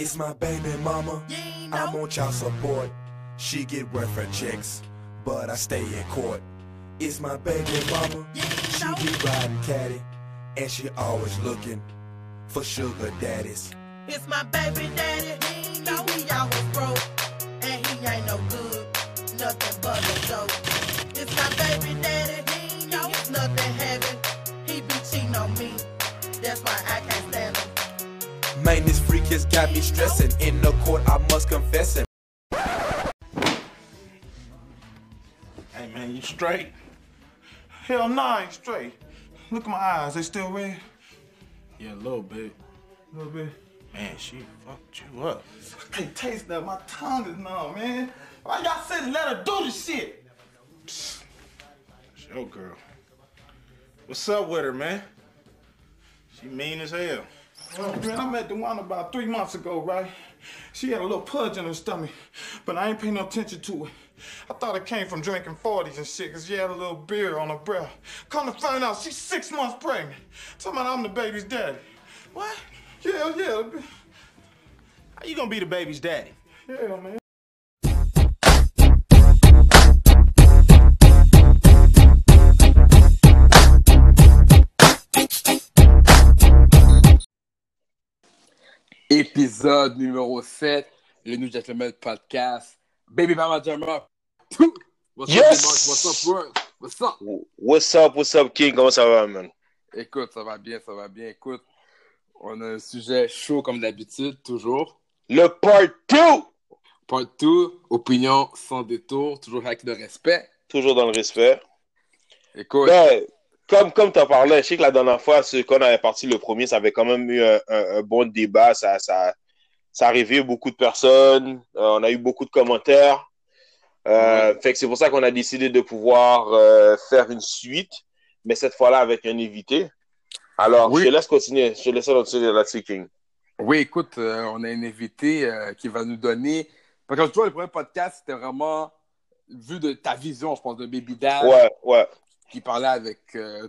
It's my baby mama. I'm on child support. She get welfare checks, but I stay in court. It's my baby mama. She be riding caddy, and she always looking for sugar daddies. It's my baby daddy. He know he always broke. And he ain't no good. Nothing but a joke. It's my baby daddy. It's nothing heavy. He be cheating on me. That's why I can't stand him. Man, this freak has got me stressing. In the court, I must confess it. Hey man, you straight? Hell no, I ain't straight. Look at my eyes, they still red? Yeah, a little bit. A little bit. Man, she fucked you up. I can't taste that. My tongue is numb, man. Why y'all said let her do the shit? It's your girl. What's up with her, man? She mean as hell. Man, I met the one about three months ago, right? She had a little pudge in her stomach, but I ain't paying no attention to it. I thought it came from drinking 40s and shit, cause she had a little beer on her breath. Come to find out, she's six months pregnant. Talking about I'm the baby's daddy. What? Yeah, yeah, How you gonna be the baby's daddy? yeah, man. Épisode numéro 7, le New Gentleman Podcast. Baby Mama Jammer. What's Yes! up? What's up? What's up? What's up, what's up, King? Comment ça va, man? Écoute, ça va bien, ça va bien. Écoute, on a un sujet chaud comme d'habitude, toujours. Le part 2! Part 2, opinion sans détour, toujours avec le respect. Toujours dans le respect. Écoute, Ben, comme, comme tu en parlais, je sais que la dernière fois, ce qu'on avait parti le premier, ça avait quand même eu un, un- un bon débat. Ça, ça, ça a réveillé beaucoup de personnes. Euh, on a eu beaucoup de commentaires. Euh, Fait que c'est pour ça qu'on a décidé de pouvoir euh, faire une suite, mais cette fois-là avec un invité. Alors, Oui. je te laisse continuer. Je te laisse continuer là-dessus, King. oui, écoute, on a un invité qui va nous donner. Parce que tu vois, le premier podcast, c'était vraiment vu de ta vision, je pense, de Baby Dad. Ouais, ouais. Qui parlait avec euh,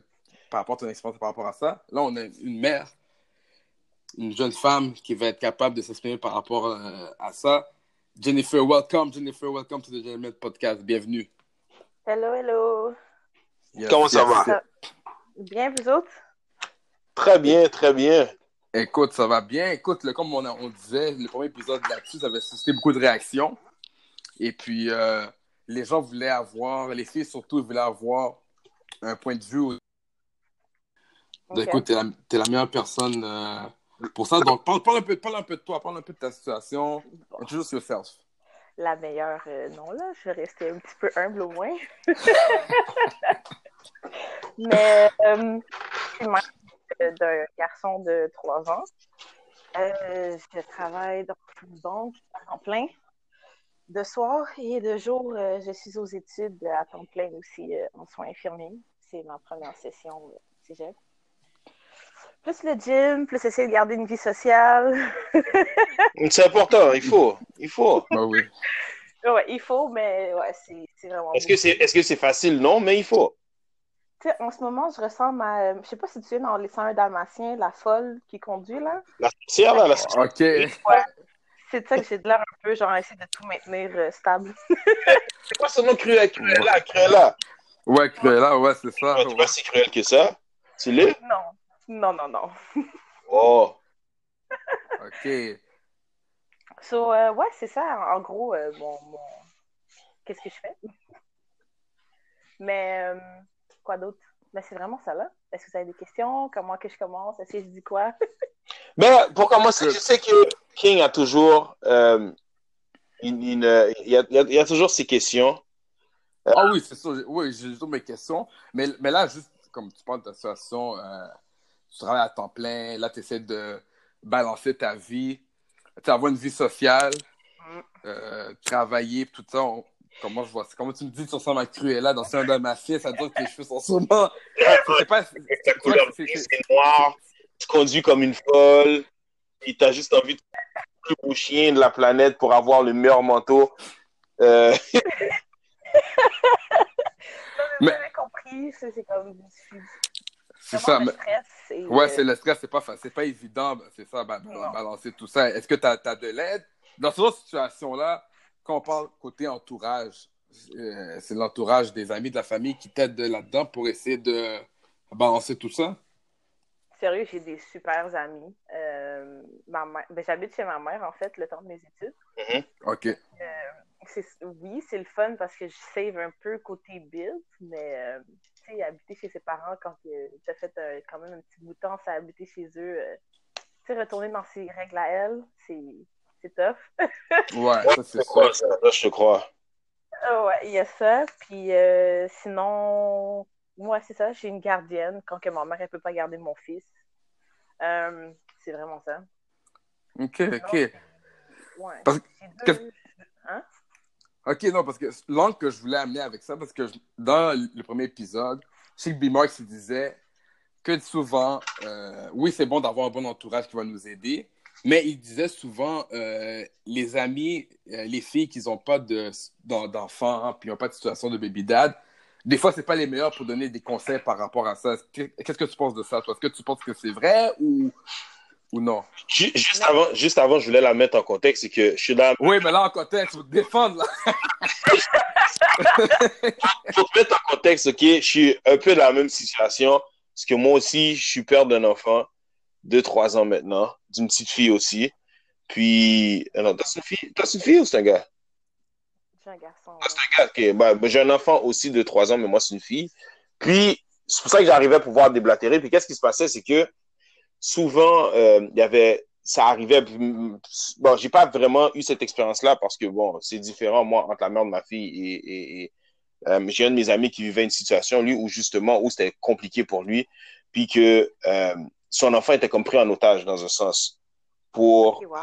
par rapport à ton expérience par rapport à ça. Là, on a une mère, une jeune femme qui va être capable de s'exprimer par rapport euh, à ça. Jennifer, welcome. Jennifer, welcome to the Gentleman Podcast. Bienvenue. Hello, hello. Yes, Comment ça va? Ça- Bien, vous autres? Très bien, très bien. Écoute, ça va bien. Écoute, comme on, a- on disait, le premier épisode là-dessus, ça avait suscité beaucoup de réactions. Et puis, euh, les gens voulaient avoir, les filles surtout, voulaient avoir un point de vue. Ok. Écoute, t'es la, t'es la meilleure personne euh, pour ça. Donc, parle, parle un peu, parle un peu de toi, parle un peu de ta situation. Introduce yourself. La meilleure, euh, non, là. Je vais rester un petit peu humble au moins. Mais, euh, je suis mère d'un garçon de 3 ans. Euh, je travaille dans une banque à temps plein. De soir et de jour, euh, je suis aux études à temps plein aussi euh, en soins infirmiers. C'est ma première session euh, cégep. Plus le gym, plus essayer de garder une vie sociale. C'est important, il faut. Il faut. Bah oui. Ouais, il faut, mais ouais, c'est c'est vraiment. Est-ce que c'est est -ce c'est facile? Non, mais il faut. Tu sais, en ce moment, je ressemble à. Je sais pas si tu es dans Les 101 Dalmatiens, la folle qui conduit, là. La sorcière, là, la sorcière. OK. C'est de ça que j'ai de l'air un peu, genre, essayer de tout maintenir euh, stable. C'est quoi son nom Cruella? Cruella, Cruella. Ouais, Cruella, ouais, c'est ça. Tu ouais. pas si cruel que ça? Tu l'es? Non, non, non, non. Oh. OK. So, euh, ouais, c'est ça, en gros, euh, mon. mon- Qu'est-ce que je fais? Mais, euh, quoi d'autre? Ben, c'est vraiment ça, là. Est-ce que vous avez des questions? Comment que je commence? Est-ce que je dis quoi? Ben, pour commencer, je sais que King a toujours, euh, une, une- il, y a, il y toujours ses questions. Ah oui, c'est ça. Oui, j'ai toujours mes questions. Mais, mais là, juste comme tu parles de ta situation, euh, tu travailles à temps plein, là, tu essaies de balancer ta vie, tu avoir une vie sociale, euh, travailler, tout ça. on- comment je vois ça? Comment tu me dis que tu ressembles à Cruella dans un de ma fille, ça veut dire que tes cheveux sont sûrement. C'est pas. Ta couleur c'est noir, tu conduis comme une folle, puis t'as juste envie de plus beau chien de la planète pour avoir le meilleur manteau. Euh, Vous Mais- compris, c'est comme. C'est ça. le mais- stress. et, Ouais, c'est le stress, c'est pas, c'est pas évident, ben, c'est ça, ba- ba- Non. balancer tout ça. Est-ce que tu as, de l'aide? Dans cette situation-là, quand on parle côté entourage, euh, c'est l'entourage des amis, de la famille qui t'aident de là-dedans pour essayer de balancer tout ça? Sérieux, j'ai des super amis. Euh, ma mère- ben, J'habite chez ma mère, en fait, le temps de mes études. OK. C'est- Oui, c'est le fun parce que je save un peu côté build, mais euh, tu sais, habiter chez ses parents quand tu as fait euh, quand même un petit bout de temps, ça habiter chez eux, euh, tu sais, retourner dans ses règles à elle, c'est c'est tough. Ouais, ça c'est Je crois, sûr. ça, je te crois. Ah ouais, il y a ça. Puis euh, sinon, moi, c'est ça, j'ai une gardienne quand que ma mère, elle peut pas garder mon fils. Euh, c'est vraiment ça. OK, OK. Ouais. Parce- Hein? OK, non, parce que l'angle que je voulais amener avec ça, parce que je- dans le premier épisode, que B-Mark se disait que souvent, euh, oui, c'est bon d'avoir un bon entourage qui va nous aider, mais il disait souvent, euh, les amis, les filles qui n'ont pas de- d'en- d'enfants, puis n'ont pas de situation de baby dad, des fois, c'est pas les meilleurs pour donner des conseils par rapport à ça. Qu'est-ce que tu penses de ça, toi? Est-ce que tu penses que c'est vrai ou, ou non? Ju- Juste avant, juste avant, je voulais la mettre en contexte, c'est que je suis dans Oui, mais là, en contexte, faut te défendre, là. pour te mettre en contexte, ok, je suis un peu dans la même situation, parce que moi aussi, je suis père d'un enfant de 3 ans maintenant, d'une petite fille aussi. Puis, euh, non, t'as une fille, t'as une fille ou c'est un gars? Un garçon. Ah, c'est un gars, ok. Ben, ben, j'ai un enfant aussi de 3 ans, mais moi, c'est une fille. Puis, c'est pour ça que j'arrivais à pouvoir déblatérer. Puis, qu'est-ce qui se passait, c'est que souvent, euh, il y avait, ça arrivait, bon, j'ai pas vraiment eu cette expérience-là parce que, bon, c'est différent, moi, entre la mère de ma fille et, et, et euh, j'ai un de mes amis qui vivait une situation, lui, où justement, où c'était compliqué pour lui, puis que euh, son enfant était comme pris en otage dans un sens pour wow.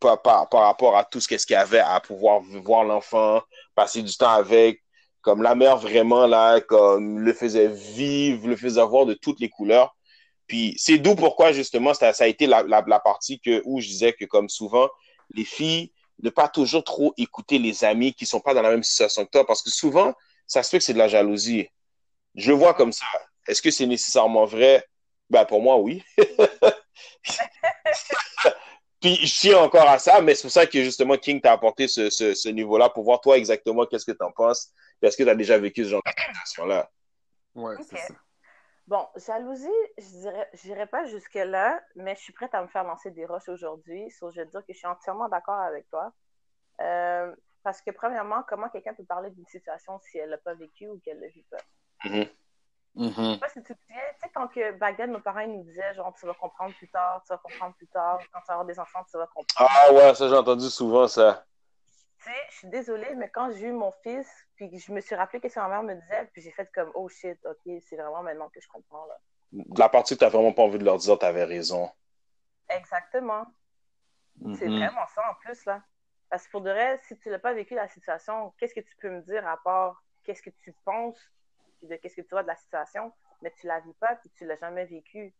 Par, par, rapport à tout ce qu'il y avait à pouvoir voir l'enfant, passer du temps avec, comme la mère vraiment là, comme le faisait vivre, le faisait voir de toutes les couleurs. Puis c'est d'où pourquoi justement ça, ça a été la, la, partie que, où je disais que comme souvent, les filles ne pas toujours trop écouter les amis qui sont pas dans la même situation que toi, parce que souvent, ça se fait que c'est de la jalousie. Je vois comme ça. Est-ce que c'est nécessairement vrai? Ben pour moi, oui. Puis je tiens encore à ça, mais c'est pour ça que justement King t'a apporté ce, ce, ce niveau-là pour voir toi exactement qu'est-ce que tu en penses. Est-ce que tu as déjà vécu ce genre de situation-là? C'est ça. Bon, jalousie, je dirais, pas jusque-là, mais je suis prête à me faire lancer des roches aujourd'hui. So, je veux dire que je suis entièrement d'accord avec toi. Euh, parce que, premièrement, comment quelqu'un peut parler d'une situation si elle l'a pas vécu ou qu'elle ne vit pas? Mhm. Je sais pas si tu te souviens, tu sais, quand que back then, nos parents ils nous disaient, genre, tu vas comprendre plus tard, tu vas comprendre plus tard, quand tu vas avoir des enfants, tu vas comprendre. Ah ouais, ça j'ai entendu souvent ça. Tu sais, je suis désolée, mais quand j'ai eu mon fils, puis je me suis rappelé qu'est-ce que ma mère me disait, puis j'ai fait comme, oh shit, ok, c'est vraiment maintenant que je comprends, là. De la partie que tu n'as vraiment pas envie de leur dire, tu avais raison. Exactement. C'est Mhm. vraiment ça en plus, là. Parce que pour de vrai, si tu n'as pas vécu la situation, qu'est-ce que tu peux me dire à part qu'est-ce que tu penses? Puis de qu'est-ce que tu vois de la situation, mais tu la vis pas puis tu l'as jamais vécu.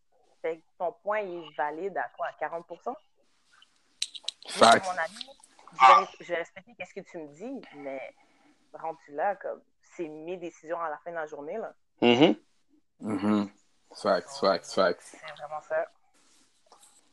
Fait que ton point il est valide à quoi? À 40 Moi, c'est mon ami. Je vais, je vais respecter qu'est-ce que tu me dis, mais rendu là, comme c'est mes décisions à la fin de la journée, là. Mhm. Mhm. Facts, facts, facts. C'est vraiment ça.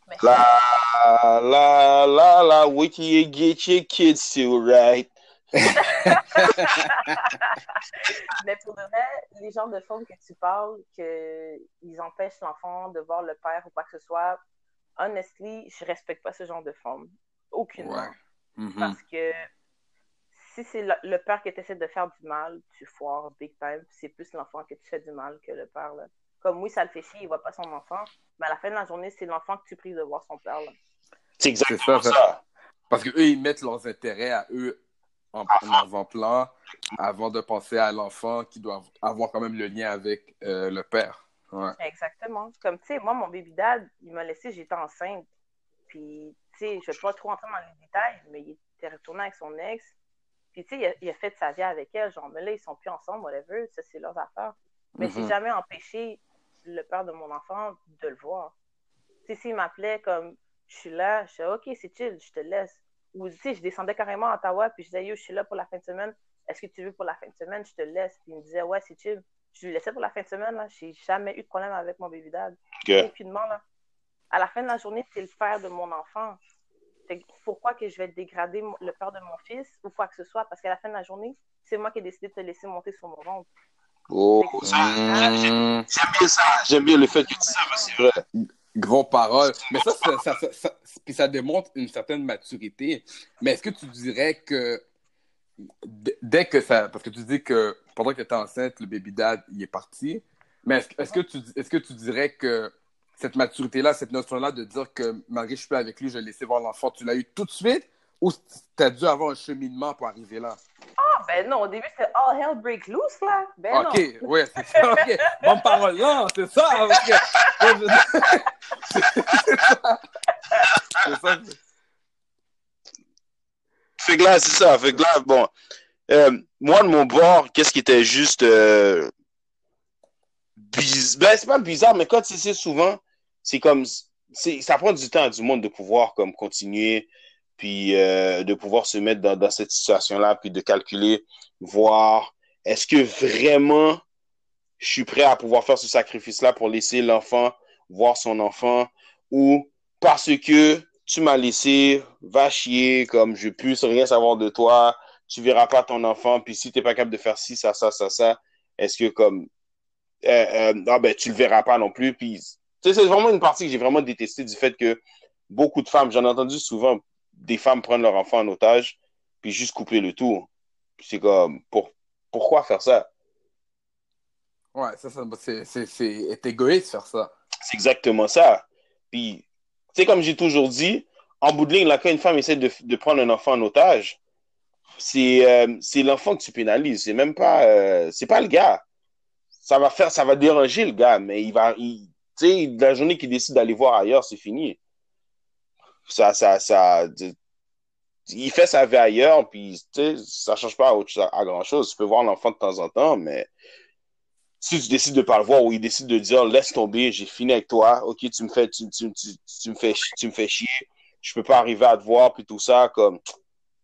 Mais La, la, la, la, wiki you get your kids to right. Mais pour de vrai, les genres de femmes que tu parles, qu'ils empêchent l'enfant de voir le père ou quoi que ce soit, honestly, je respecte pas ce genre de femmes. Aucunement. Ouais. Mhm. Parce que si c'est le, le père qui essaie de faire du mal, tu foires big time. C'est plus l'enfant que tu fais du mal que le père. Là. Comme oui, ça le fait chier, il voit pas son enfant. Mais à la fin de la journée, c'est l'enfant que tu pries de voir son père. Là. C'est exactement C'est ça, ça. Parce qu'eux, ils mettent leurs intérêts à eux en, en avant-plan avant de penser à l'enfant qui doit avoir quand même le lien avec euh, le père. Ouais. Exactement. Comme, tu sais, moi, mon baby dad, il m'a laissé, j'étais enceinte. Puis, tu sais, je vais pas trop entrer dans les détails, mais il était retourné avec son ex. Puis, tu sais, il a, il a fait sa vie avec elle. Genre, mais là, ils sont plus ensemble, whatever. Ça, c'est leurs affaires. Mais Mhm. j'ai jamais empêché le père de mon enfant de le voir. Tu sais, s'il m'appelait comme, je suis là, je disais, OK, c'est chill, je te laisse. Ou, tu sais, je descendais carrément à Ottawa, puis je disais, yo, je suis là pour la fin de semaine. Est-ce que tu veux pour la fin de semaine? Je te laisse. Puis il me disait, ouais, c'est chill. je lui laissais pour la fin de semaine. Là. J'ai jamais eu de problème avec mon baby dad. Ok. Aucunement, là. À la fin de la journée, c'est le père de mon enfant. Fait que pourquoi que je vais dégrader le père de mon fils ou quoi que ce soit? Parce qu'à la fin de la journée, c'est moi qui ai décidé de te laisser monter sur mon ventre. Oh, Mmh, j'aime bien ça. J'aime bien le fait que tu dis ça, c'est vrai. Gros parole. Mais ça, ça, ça, ça, ça- puis ça démontre une certaine maturité. Mais est-ce que tu dirais que dès que ça. Parce que tu dis que pendant que tu étais enceinte, le baby dad, il est parti. Mais est-ce est-ce que, tu, est-ce que tu dirais que cette maturité-là, cette notion-là de dire que malgré que je suis avec lui, je vais laisser voir l'enfant, tu l'as eu tout de suite ou tu as dû avoir un cheminement pour arriver là? Ah, ben non, au début, c'était all hell break loose, là. Ben Ok, non. ouais, c'est ça. ok. Bonne parole, non, c'est ça que, ouais, je- c'est ça. C'est ça. Fait c'est ça. Fait que là, bon. euh, moi, de mon bord, qu'est-ce qui était juste. Euh, Ben, c'est pas bizarre, mais quand c'est souvent, c'est comme. Ça prend du temps à du monde de pouvoir comme continuer, puis euh, de pouvoir se mettre dans, dans cette situation-là, puis de calculer, voir est-ce que vraiment je suis prêt à pouvoir faire ce sacrifice-là pour laisser l'enfant voir son enfant, ou parce que tu m'as laissé, va chier, comme je puisse rien savoir de toi, tu verras pas ton enfant, puis si t'es pas capable de faire ci, ça, ça, ça, ça, est-ce que comme euh, euh, ah ben tu le verras pas non plus, puis tu sais, c'est vraiment une partie que j'ai vraiment détestée du fait que beaucoup de femmes, j'en ai entendu souvent des femmes prendre leur enfant en otage, puis juste couper le tout. C'est comme pour pourquoi faire ça? Ouais, ça, ça c'est, égoïste faire ça. C'est exactement ça. Puis, sais, comme j'ai toujours dit, en bout de ligne, là, quand une femme essaie de, de prendre un enfant en otage, c'est euh, l'enfant que tu pénalises. C'est même pas, euh, c'est pas le gars. Ça va faire, ça va déranger le gars, mais il va, tu sais, la journée qu'il décide d'aller voir ailleurs, c'est fini. Ça, ça, ça, il fait sa vie ailleurs, puis tu sais, ça change pas à, à grand chose. Tu peux voir l'enfant de temps en temps, mais si tu décides de pas le voir ou il décide de dire laisse tomber, j'ai fini avec toi, ok, tu me fais, tu, tu, tu, tu me fais, tu me fais chier, je peux pas arriver à te voir puis tout ça, comme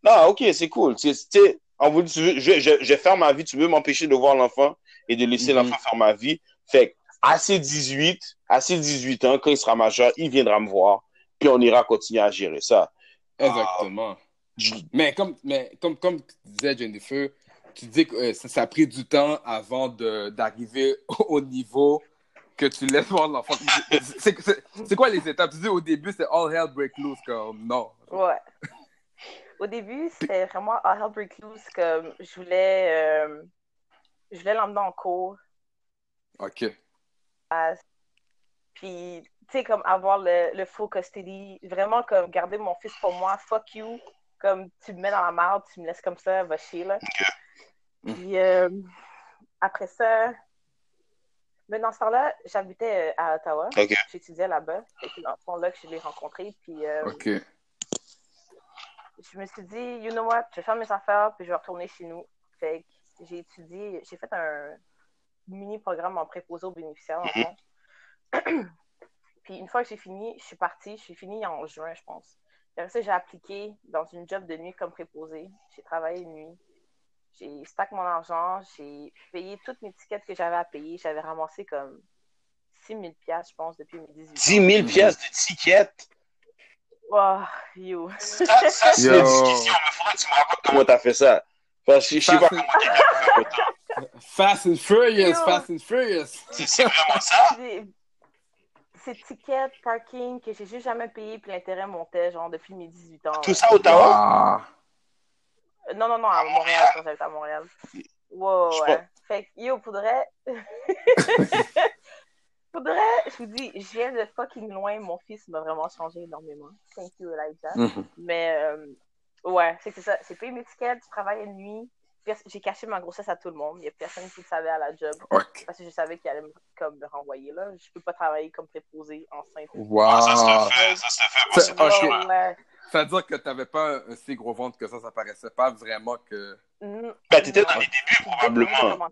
non, ok, c'est cool, tu sais, en vous, tu veux, je, je, je vais faire ma vie, tu veux m'empêcher de voir l'enfant et de laisser Mhm. l'enfant faire ma vie, fait à ses 18, à ses 18 ans, quand il sera majeur, il viendra me voir, puis on ira continuer à gérer ça. Exactement. Je- Mais comme, mais comme, comme tu disais, Jennifer, tu dis que euh, ça, ça a pris du temps avant d'arriver au niveau que tu laisses voir l'enfant. C'est, quoi les étapes? Tu dis au début, c'est all hell break loose, comme non. Ouais. Au début, c'était vraiment all hell break loose, comme je voulais, euh, je voulais l'emmener en cours. Ok. Puis, tu sais, comme avoir le, le full custody, vraiment comme garder mon fils pour moi, fuck you, comme tu me mets dans la merde, tu me laisses comme ça, va chier, là. Puis, euh, après ça, mais dans ce temps-là, j'habitais euh, à Ottawa, j'étudiais là-bas, et c'est dans ce fond-là que je l'ai rencontré, puis euh, je me suis dit, you know what, je vais faire mes affaires, puis je vais retourner chez nous. Fait que j'ai étudié, j'ai fait un mini programme en préposé aux bénéficiaires, en fond. puis une fois que j'ai fini, je suis partie, je suis finie en juin, je pense. Après ça, j'ai appliqué dans une job de nuit comme préposé. J'ai travaillé de nuit. J'ai stack mon argent, j'ai payé toutes mes tickets que j'avais à payer. J'avais ramassé comme 6 000 je pense, depuis mes 18 ans. 10 000 pièces de tickets? You. Ça, ça c'est une discussion, mais faudrait que tu me racontes comment t'as fait ça. Parce que je sais pas Fast, comment autant. Fast and Furious, Yo. Fast and Furious. C'est vraiment ça? Des- Ces tickets, parking que j'ai juste jamais payé, puis l'intérêt montait, genre, depuis mes 18 ans. Tout ça à Ottawa? Non, non, non, à Montréal, quand j'étais à Montréal. Wow, ouais. Fait que, yo, faudrait. faudrait, je vous dis, je viens de fucking loin. Mon fils m'a vraiment changé énormément. Thank you, Elijah. Mhm. Mais, euh, ouais, c'est que c'est ça. Payé mes tickets, je travaillais de nuit. J'ai caché ma grossesse à tout le monde. Il n'y a personne qui le savait à la job. Parce que je savais qu'il allait me, comme, me renvoyer là. Je peux pas travailler comme préposé enceinte. Wow. Ah, ça se fait, ça se fait. Moi, c'est pas ok. sûr. Ouais. Ça veut dire que t'avais pas un, si gros ventre que ça, ça paraissait pas vraiment que. Mm, Ben, t'étais dans les débuts, probablement.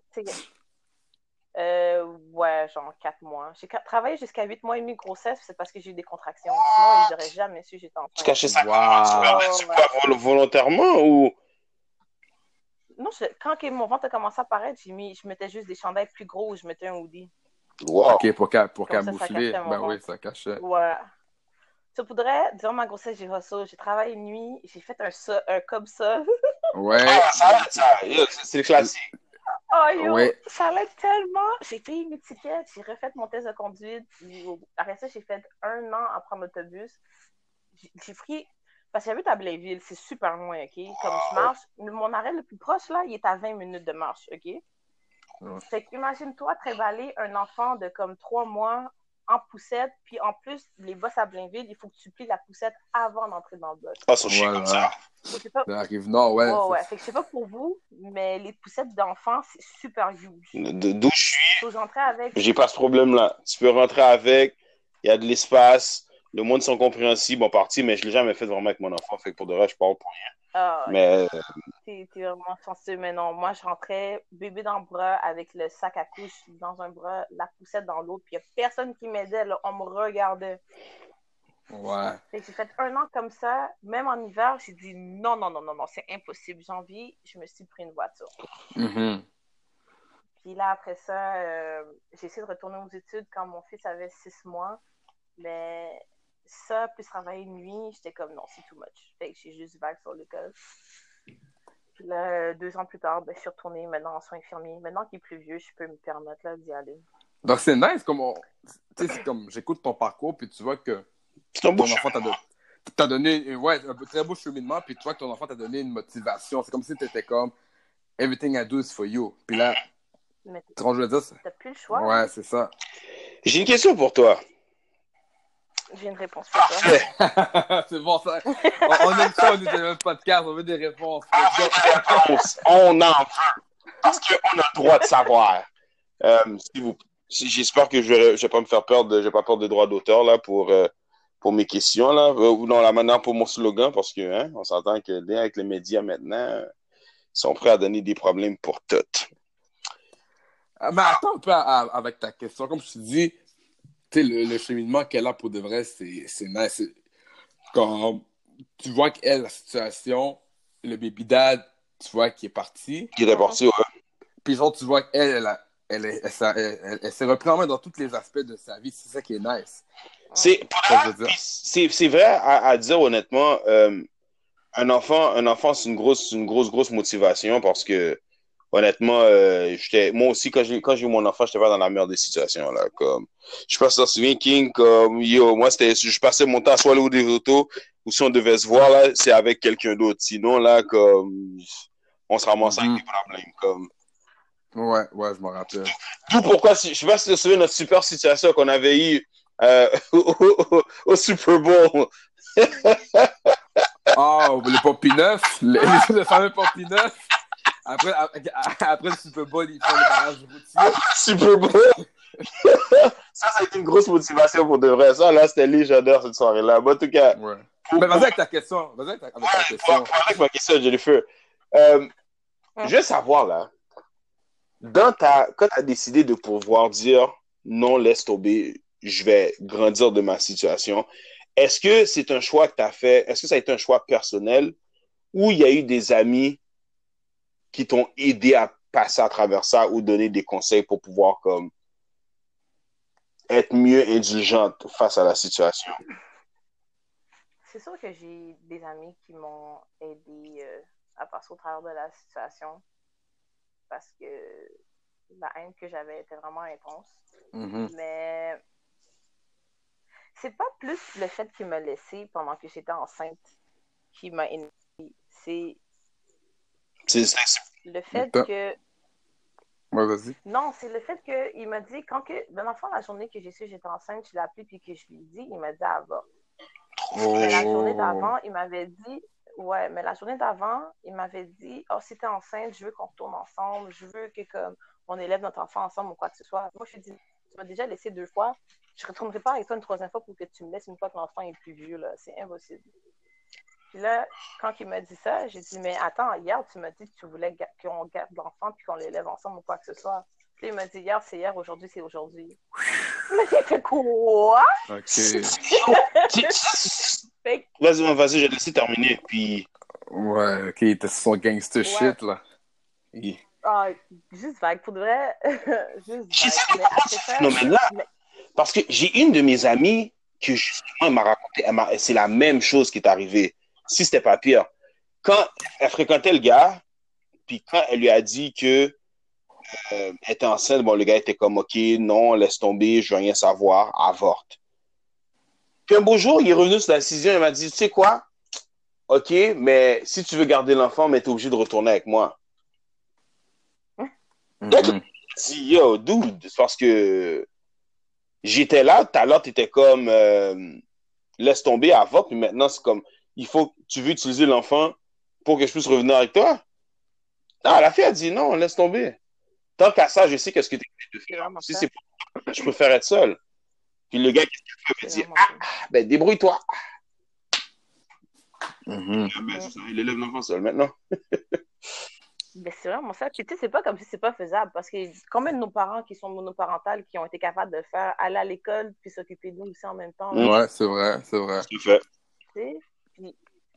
Euh, ouais, genre 4 mois. J'ai travaillé jusqu'à 8 mois et demi de grossesse, c'est parce que j'ai eu des contractions. Sinon, ils n'auraient jamais su que j'étais Tu enceinte. cachais ça? Wow. Tu quoi vol- volontairement ou? Non, je- quand que mon ventre a commencé à apparaître, j'ai mis, je mettais juste des chandails plus gros, je mettais un hoodie. Wow. Ok, pour, ca- pour Comme ça, ça camoufler. Ben oui, ça cachait. Ouais. Ça pourrait, durant ma grossesse, j'ai hustle, j'ai travaillé une nuit, j'ai fait un, ça, un comme ça. Ouais. Ah, ça, ça, c'est c'est le classique. Oh yo, Ouais. ça allait tellement. J'ai payé mes tickets, j'ai refait mon test de conduite. Après ça, j'ai fait un an à prendre l'autobus. J'ai pris. Parce que j'habite à Blainville, c'est super loin, OK? Comme je marche, mon arrêt le plus proche, là, il est à 20 minutes de marche, OK? Ouais. Fait qu'imagine-toi tréballer un enfant de comme trois mois en poussette, puis en plus, les bosses à Blainville, il faut que tu plies la poussette avant d'entrer dans le boss. Pas sur chien comme ça. Voilà. Je sais pas, Ça arrive nord, ouais. ouais, ça- ouais. Fait que je sais pas pour vous, mais les poussettes d'enfants, c'est super huge. De- D'où je suis, Faut rentrer avec. j'ai pas ce problème-là. Tu peux rentrer avec, il y a de l'espace, le monde sont compréhensibles en partie, mais je l'ai jamais fait vraiment avec mon enfant. Fait que pour de vrai, je parle pour rien. Ah, Mais euh, t'es vraiment chanceux, mais non. Moi, je rentrais bébé dans le bras avec le sac à couche dans un bras, la poussette dans l'autre, puis il y a personne qui m'aidait, là. On me regardait. Ouais. Fait que j'ai fait un an comme ça, même en hiver, j'ai dit non, non, non, non, non, c'est impossible. Janvier, je me suis pris une voiture. Mhm. Puis là, après ça, euh, j'ai essayé de retourner aux études quand mon fils avait six mois. Mais ça, plus travailler de nuit, j'étais comme non, c'est too much. Fait que j'ai juste vague sur l'école. Puis là, deux ans plus tard, ben, je suis retournée maintenant en soins infirmiers. Maintenant qu'il est plus vieux, je peux me permettre là, d'y aller. Donc c'est nice, comme on... Tu sais, c'est comme j'écoute ton parcours, puis tu vois que ton enfant t'a donné ouais, un très beau cheminement, puis tu vois que ton enfant t'a donné une motivation. C'est comme si tu étais comme Everything I do is for you. Puis là, Mais tu t'as plus le choix. ouais, c'est ça. J'ai une question pour toi. J'ai une réponse pour toi. c'est bon, ça. On, on aime ça, on est dans le podcast, on veut des réponses. On en veut. Parce qu'on a le droit de savoir. Euh, si vous, si- J'espère que je vais, je vais pas me faire perdre, je vais pas perdre de droit d'auteur là pour euh, pour mes questions là, Euh, ou non là maintenant pour mon slogan parce que hein, on s'entend que bien avec les médias maintenant, ils sont prêts à donner des problèmes pour toutes. Ah, Mais attends un peu à- à- avec ta question. Comme je te dis, sais, le, le cheminement qu'elle a pour de vrai, c'est c'est nice. Quand tu vois qu'elle, la situation, le baby dad, tu vois qu'il est parti. Qui est parti, ouais. Puis genre, tu vois qu'elle, elle, a- elle, elle, s'est- elle- elle- elle s'est repris en main dans tous les aspects de sa vie. C'est ça qui est nice. C'est vrai à, à dire honnêtement euh, un enfant un enfant c'est une grosse une grosse grosse motivation parce que honnêtement euh, j'étais moi aussi quand j'ai quand j'ai eu mon enfant j'étais pas dans la meilleure des situations là comme je sais pas si tu te souviens King comme yo moi c'était je passais mon temps soit aller au des autos ou si on devait se voir là c'est avec quelqu'un d'autre sinon là comme on se ramassait Mhm. avec des problèmes comme Ouais, ouais, je me rappelle. D'où pourquoi, si- je sais pas si tu te souviens de notre super situation qu'on avait eue euh, au, au- au Super Bowl. Ah, les Poppy neufs, les, le fameux Poppy neuf. Après, après le Super Bowl, ils font le barrage routier. Super Bowl? ça, ça a été une grosse motivation pour de vrai. Ça, là, c'était légendaire cette soirée-là. En tout cas, Ouais. Mais vas-y avec ta question. Vas-y avec ta, avec ta Ouais, question. pour- avec ma question, Jennifer. Euh, je veux savoir, là, dans ta, quand tu as décidé de pouvoir dire non, laisse tomber, je vais grandir de ma situation, est-ce que c'est un choix que tu as fait, est-ce que ça a été un choix personnel ou il y a eu des amis qui t'ont aidé à passer à travers ça ou donner des conseils pour pouvoir comme être mieux indulgente face à la situation? C'est sûr que j'ai des amis qui m'ont aidé euh, à passer au travers de la situation parce que la haine que j'avais était vraiment intense. Mhm. Mais c'est pas plus le fait qu'il m'a laissé pendant que j'étais enceinte qui m'a énervé. C'est C'est, le fait Attends. que. Ouais, vas-y. Non, c'est le fait qu'il m'a dit, quand que. Dans l'enfant, la journée que j'ai su que j'étais enceinte, je l'ai appelé puis que je lui ai dit, il m'a dit avorte. Mais la journée Oh. d'avant, il m'avait dit, ouais, mais la journée d'avant, il m'avait dit, oh, si t'es enceinte, je veux qu'on retourne ensemble, je veux que comme on élève notre enfant ensemble ou quoi que ce soit. Moi, je lui ai dit, tu m'as déjà laissé deux fois, je ne retournerai pas avec toi une troisième fois pour que tu me laisses une fois que l'enfant est plus vieux, là. C'est impossible. Puis là, quand il m'a dit ça, j'ai dit, mais attends, hier, tu m'as dit que tu voulais qu'on garde l'enfant puis qu'on l'élève ensemble ou quoi que ce soit. Puis il m'a dit, hier, c'est hier, aujourd'hui, c'est aujourd'hui. Là, j'ai fait quoi? Ok. Vas-y, vas-y, je vais laisser terminer. Puis, Ouais, ok, t'es sur son gangster Ouais. shit, là. Ah, juste vague, pour de vrai. juste vague. de Mais ça, mais- Parce que j'ai une de mes amies que justement, elle m'a raconté, c'est la même chose qui est arrivée. Si c'était pas pire. Quand elle fréquentait le gars, puis quand elle lui a dit que euh, elle était enceinte, bon, le gars était comme, OK, non, laisse tomber, je veux rien savoir, avorte. Puis un beau jour, il est revenu sur la décision, il m'a dit, tu sais quoi? OK, mais si tu veux garder l'enfant, mais t'es obligé de retourner avec moi. Mhm. dit yo dude c'est parce que j'étais là tout à l'heure t'étais comme euh, laisse tomber avant puis maintenant c'est comme il faut tu veux utiliser l'enfant pour que je puisse revenir avec toi? Non la fille a dit non laisse tomber tant qu'à ça je sais qu'est-ce que tu es de faire si c'est pour je préfère être seul puis le gars qu'est-ce qu'il fait il dit ah ben débrouille-toi ben, c'est ça, il élève l'enfant seul maintenant Ben, c'est vraiment ça. Puis tu sais, c'est pas comme si c'est pas faisable parce que combien de nos parents qui sont monoparentales qui ont été capables de faire, aller à l'école puis s'occuper de nous aussi en même temps. Mm. Ouais, c'est vrai, c'est vrai. tout fait tu sais?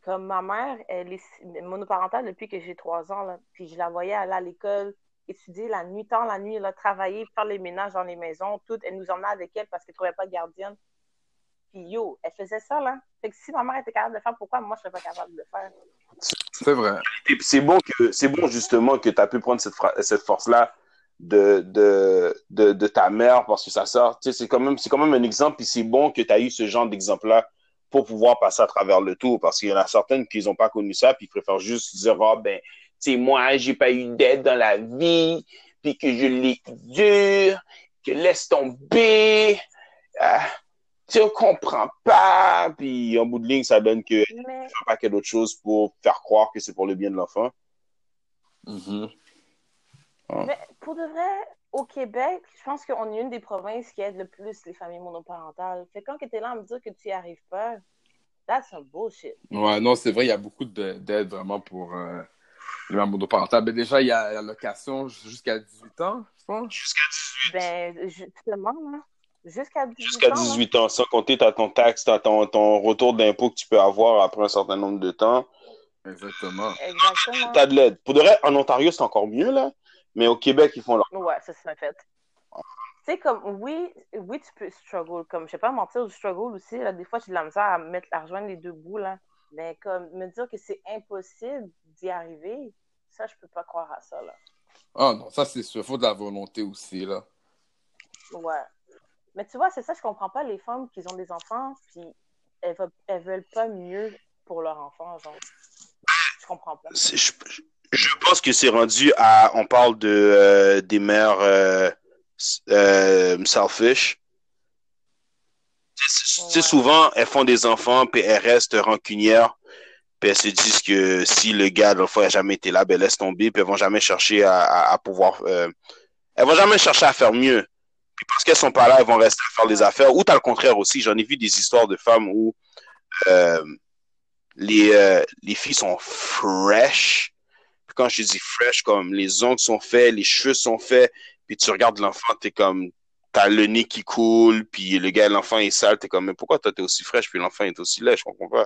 Comme ma mère, elle est monoparentale depuis que j'ai trois ans, là. Puis je la voyais aller à l'école, étudier la nuit, tard la nuit, là, travailler, faire les ménages dans les maisons, tout. Elle nous emmenait avec elle parce qu'elle trouvait pas de gardienne. Puis yo, elle faisait ça, là. Fait que si ma mère était capable de le faire, pourquoi moi je serais pas capable de le faire? C'est vrai. Et puis c'est bon que c'est bon justement que tu as pu prendre cette, force-là de, de, de, de ta mère parce que ça sort. Tu sais, c'est quand même c'est quand même un exemple, puis c'est bon que tu as eu ce genre d'exemple-là pour pouvoir passer à travers le tour parce qu'il y en a certaines qui n'ont pas connu ça, puis ils préfèrent juste dire Ah ben, tu sais, moi, j'ai pas eu d'aide dans la vie, puis que je l'ai dur, que laisse tomber. Ah, tu comprends pas, puis en bout de ligne, ça donne que Mais un paquet d'autres choses pour faire croire que c'est pour le bien de l'enfant. Mhm. Mais pour de vrai, au Québec, je pense qu'on est une des provinces qui aide le plus les familles monoparentales. Fait quand tu es là à me dire que tu y arrives pas, that's some bullshit. Ouais, non, c'est vrai, il y a beaucoup de- d'aide vraiment pour euh, les membres monoparentales. Mais déjà, il y a la location jusqu'à 18 ans, je pense. Jusqu'à 18, Ben, justement, là, jusqu'à 18 jusqu'à ans. là. 18 ans, sans compter t'as ton taxe, t'as ton, ton retour d'impôt que tu peux avoir après un certain nombre de temps. Exactement. Exactement. T'as de l'aide. Pour de vrai, en Ontario, c'est encore mieux, là. Mais au Québec, ils font leur. Ouais, ça c'est un fait. Tu sais, comme, oui, oui, tu peux struggle. Comme, je vais pas mentir, je struggle aussi. Là, des fois, j'ai de la misère à, mettre, à rejoindre les deux bouts, là. Mais comme, me dire que c'est impossible d'y arriver, ça, je peux pas croire à ça, là. Ah non, ça c'est sûr. Il faut de la volonté aussi, là. Ouais. Mais tu vois, c'est ça, je comprends pas les femmes qui ont des enfants, puis elles, veulent- elles veulent pas mieux pour leur enfant, genre. Je comprends pas. Je, je pense que c'est rendu à. On parle de, euh, des mères euh, euh, selfish. Ouais. souvent, elles font des enfants, puis elles restent rancunières. Puis elles se disent que si le gars, dans le fond, n'a jamais été là, ben laisse tomber, puis elles vont jamais chercher à, à, à pouvoir. euh, elles vont jamais chercher à faire mieux. Puis parce qu'elles sont pas là, elles vont rester à faire des affaires. Ou t'as le contraire aussi. J'en ai vu des histoires de femmes où euh, les, euh, les filles sont fresh. Puis quand je dis fresh, comme les ongles sont faits, les cheveux sont faits, puis tu regardes l'enfant, t'es comme, t'as le nez qui coule, puis le gars, l'enfant est sale, t'es comme, mais pourquoi toi t'es aussi fraîche, puis l'enfant est aussi laid, je comprends pas.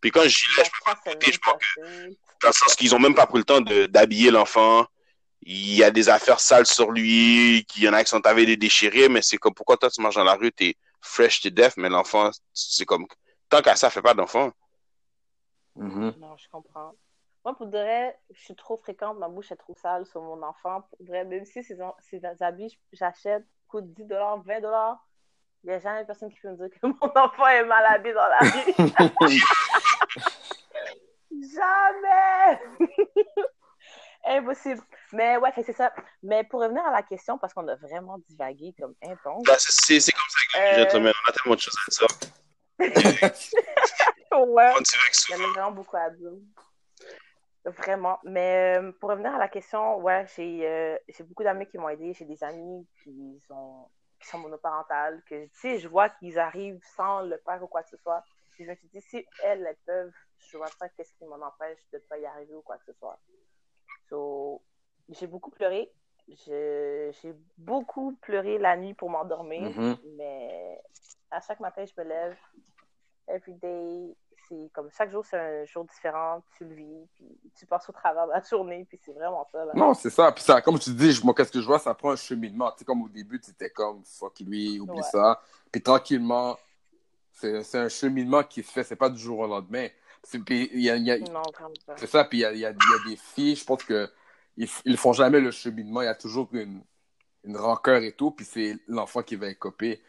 Puis quand je dis laid, je peux pas je pense que dans le sens qu'ils ont même pas pris le temps de d'habiller l'enfant. Il y a des affaires sales sur lui, qu'il y en a qui sont avés des déchirés, mais c'est comme pourquoi toi tu marches dans la rue, t'es fresh, t'es def, mais l'enfant, c'est comme tant qu'à ça, fait pas d'enfant. Mhm. Non, je comprends. Moi, pour de vrai, je suis trop fréquente, ma bouche est trop sale sur mon enfant. Pour de vrai, même si ces, ces habits, j'achète, coûtent 10 20 il n'y a jamais personne qui peut me dire que mon enfant est mal habillé dans la rue. Jamais! Impossible. Mais ouais, c'est ça. Mais pour revenir à la question, parce qu'on a vraiment divagué comme intense. Ben, c'est- comme ça que Euh, gentlemen, on a tellement de choses à dire. ouais. On dirait que Il y en a vraiment beaucoup à dire. Vraiment. Mais euh, pour revenir à la question, ouais, j'ai euh, j'ai beaucoup d'amis qui m'ont aidé. J'ai des amis qui sont, qui sont monoparentales, que sais, je vois qu'ils arrivent sans le père ou quoi que ce soit. Puis je me suis dit, si elles, elles peuvent, je vois pas qu'est-ce qui m'en empêche de ne pas y arriver ou quoi que ce soit. So, j'ai beaucoup pleuré. J'ai beaucoup pleuré la nuit pour m'endormir. Mhm. Mais à chaque matin, je me lève. Every day, c'est comme chaque jour, c'est un jour différent, tu le vis, puis tu passes au travers de la journée, puis c'est vraiment ça. Là. Non, c'est ça. Puis ça, comme tu dis, moi, qu'est-ce que je vois, ça prend un cheminement. Tu sais, comme au début, tu étais comme fuck lui, oublie Ouais. ça. Puis tranquillement, c'est c'est un cheminement qui se fait, c'est pas du jour au lendemain. C'est- ça, puis il y a, y a- y a des filles, je pense que ils, font jamais le cheminement, il y a toujours une, une rancœur et tout, puis c'est l'enfant qui va écoper.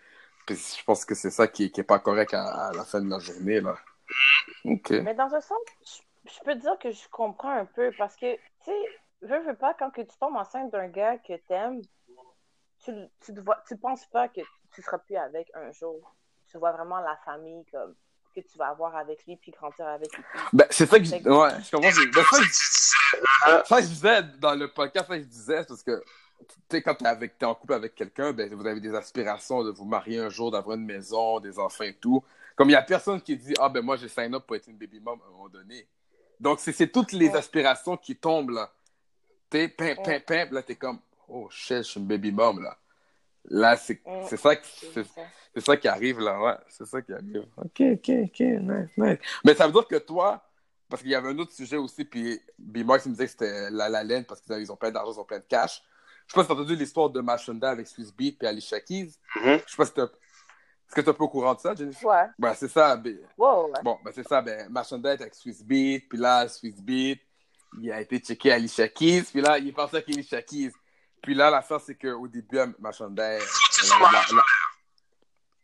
Puis je pense que c'est ça qui, qui est pas correct à, à la fin de la journée, là. Mais dans un sens, je, je peux dire que je comprends un peu parce que, tu sais, veux, veux pas, quand que tu tombes enceinte d'un gars que t'aimes, tu, tu, te vois, tu penses pas que tu seras plus avec un jour. Tu vois vraiment la famille comme que tu vas avoir avec lui puis grandir avec lui. Ben, c'est ça que je... Ouais, je comprends. Ben, ça, je... ça, je disais dans le podcast, ça, je disais, parce que, tu quand t'es avec, t'es en couple avec quelqu'un, ben, vous avez des aspirations de vous marier un jour, d'avoir une maison, des enfants et tout. Comme il y a personne qui dit, ah, ben, moi, j'ai sign up pour être une baby mom à un moment donné. Donc, c'est c'est toutes les Ouais. aspirations qui tombent, là. T'es, pim, pim, pim, là, t'es comme, oh, shit, je suis une baby mom, là. Là, c'est Ouais. ça, C'est ça. qui arrive là, ouais. C'est ça qui arrive. Ok, ok, ok, nice, nice. Mais ça veut dire que toi, parce qu'il y avait un autre sujet aussi, puis B-Mark il me disait que c'était la, la laine parce qu'ils ont plein d'argent, ils ont plein de cash. Je sais pas si t'as entendu l'histoire de Machonda avec Swiss Beat puis Alicia Keys. Mhm. Je sais pas si t'as. Est-ce que t'es un peu au courant de ça, Jennifer? Ouais. Ben, c'est ça. ben- Wow, ouais. Bon, ben, c'est ça. Ben, Machonda est avec Swiss Beat, puis là, Swiss Beat, il a été checké à Alicia Keys, puis là, il est parti avec Alicia Keys. Puis là, l'affaire, c'est qu'au début, Machonda, elle avait de la-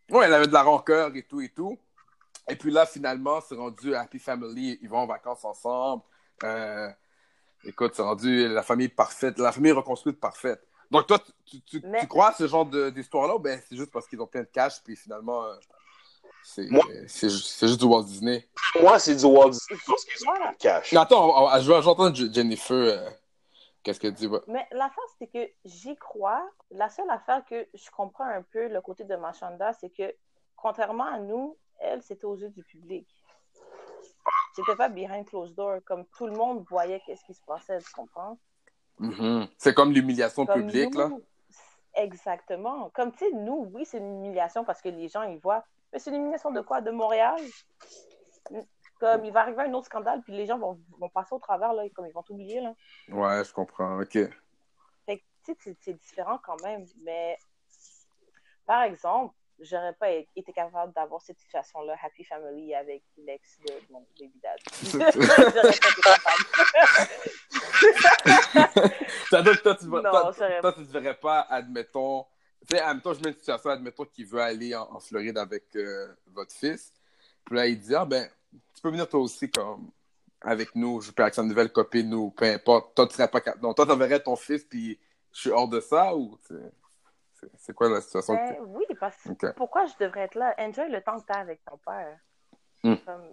la- Ouais, elle avait de la rancœur et tout et tout. Et puis là, finalement, c'est rendu Happy Family. Ils vont en vacances ensemble. Euh, écoute, c'est rendu la famille parfaite, la famille reconstruite parfaite. Donc, toi, tu, tu, tu- Mais- tu crois à ce genre de- d'histoire-là ou ben c'est juste parce qu'ils ont plein de cash puis finalement, euh, c'est juste du Walt Disney? Moi, c'est du Walt Disney parce qu'ils ont pas de cash. Mais attends, je veux- j'entends Je- Jennifer. euh, Qu'est-ce qu'elle dit? Ouais. Mais l'affaire, c'est que j'y crois. La seule affaire que je comprends un peu le côté de Machanda, c'est que contrairement à nous, elle, c'était aux yeux du public. C'était pas behind closed door. Comme tout le monde voyait qu'est-ce qui se passait, tu comprends? Mhm. C'est comme l'humiliation publique, nous, là. Exactement. Comme, tu sais, nous, oui, c'est une humiliation parce que les gens, ils voient. Mais c'est une humiliation de quoi? De Montréal? Comme, il va arriver un autre scandale, puis les gens vont, vont passer au travers, là, comme ils vont t'oublier, là. Ouais, je comprends. OK. Fait que, tu sais, c'est- c'est différent quand même. Mais, par exemple, j'aurais pas été capable d'avoir cette situation-là, Happy Family, avec l'ex de mon baby dad. j'aurais pas été capable. Que toi, tu ne devrais pas, admettons. Tu sais, admettons, je mets une situation, admettons qu'il veut aller en, en Floride avec euh, votre fils. Puis là, il dit Ah, ben, tu peux venir toi aussi comme avec nous, je peux avec sa nouvelle copine ou peu importe. Toi, tu serais pas capable. Non, toi, tu enverrais ton fils, puis je suis hors de ça ou c'est- quoi la situation? Ben, que- oui, parce que pourquoi je devrais être là? Enjoy le temps que tu as avec ton père. Hmm. Comme,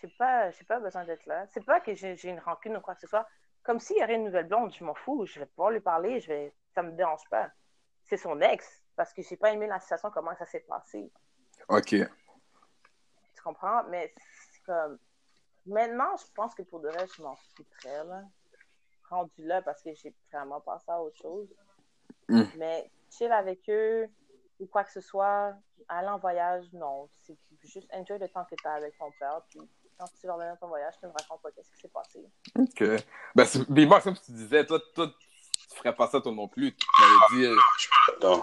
j'ai pas, j'ai pas besoin d'être là. C'est pas que j'ai une rancune ou quoi que ce soit. Comme s'il y aurait une nouvelle blonde, je m'en fous. Je vais pouvoir lui parler. Je vais, ça me dérange pas. C'est son ex parce que j'ai pas aimé la situation, comment ça s'est passé. OK. Tu comprends? Mais c'est comme. Maintenant, je pense que pour de vrai, je m'en foutrais, là. Rendu là parce que j'ai vraiment passé à autre chose. Mm. Mais chill avec eux ou quoi que ce soit, aller en voyage, non. C'est juste enjoy le temps que tu as avec ton père. Puis quand tu vas revenir de ton voyage, tu me racontes pas qu'est-ce qui s'est passé. OK. Ben, c'est- mais moi, comme tu disais, toi, toi, tu ferais pas ça toi non plus. Tu m'avais dit euh, Non.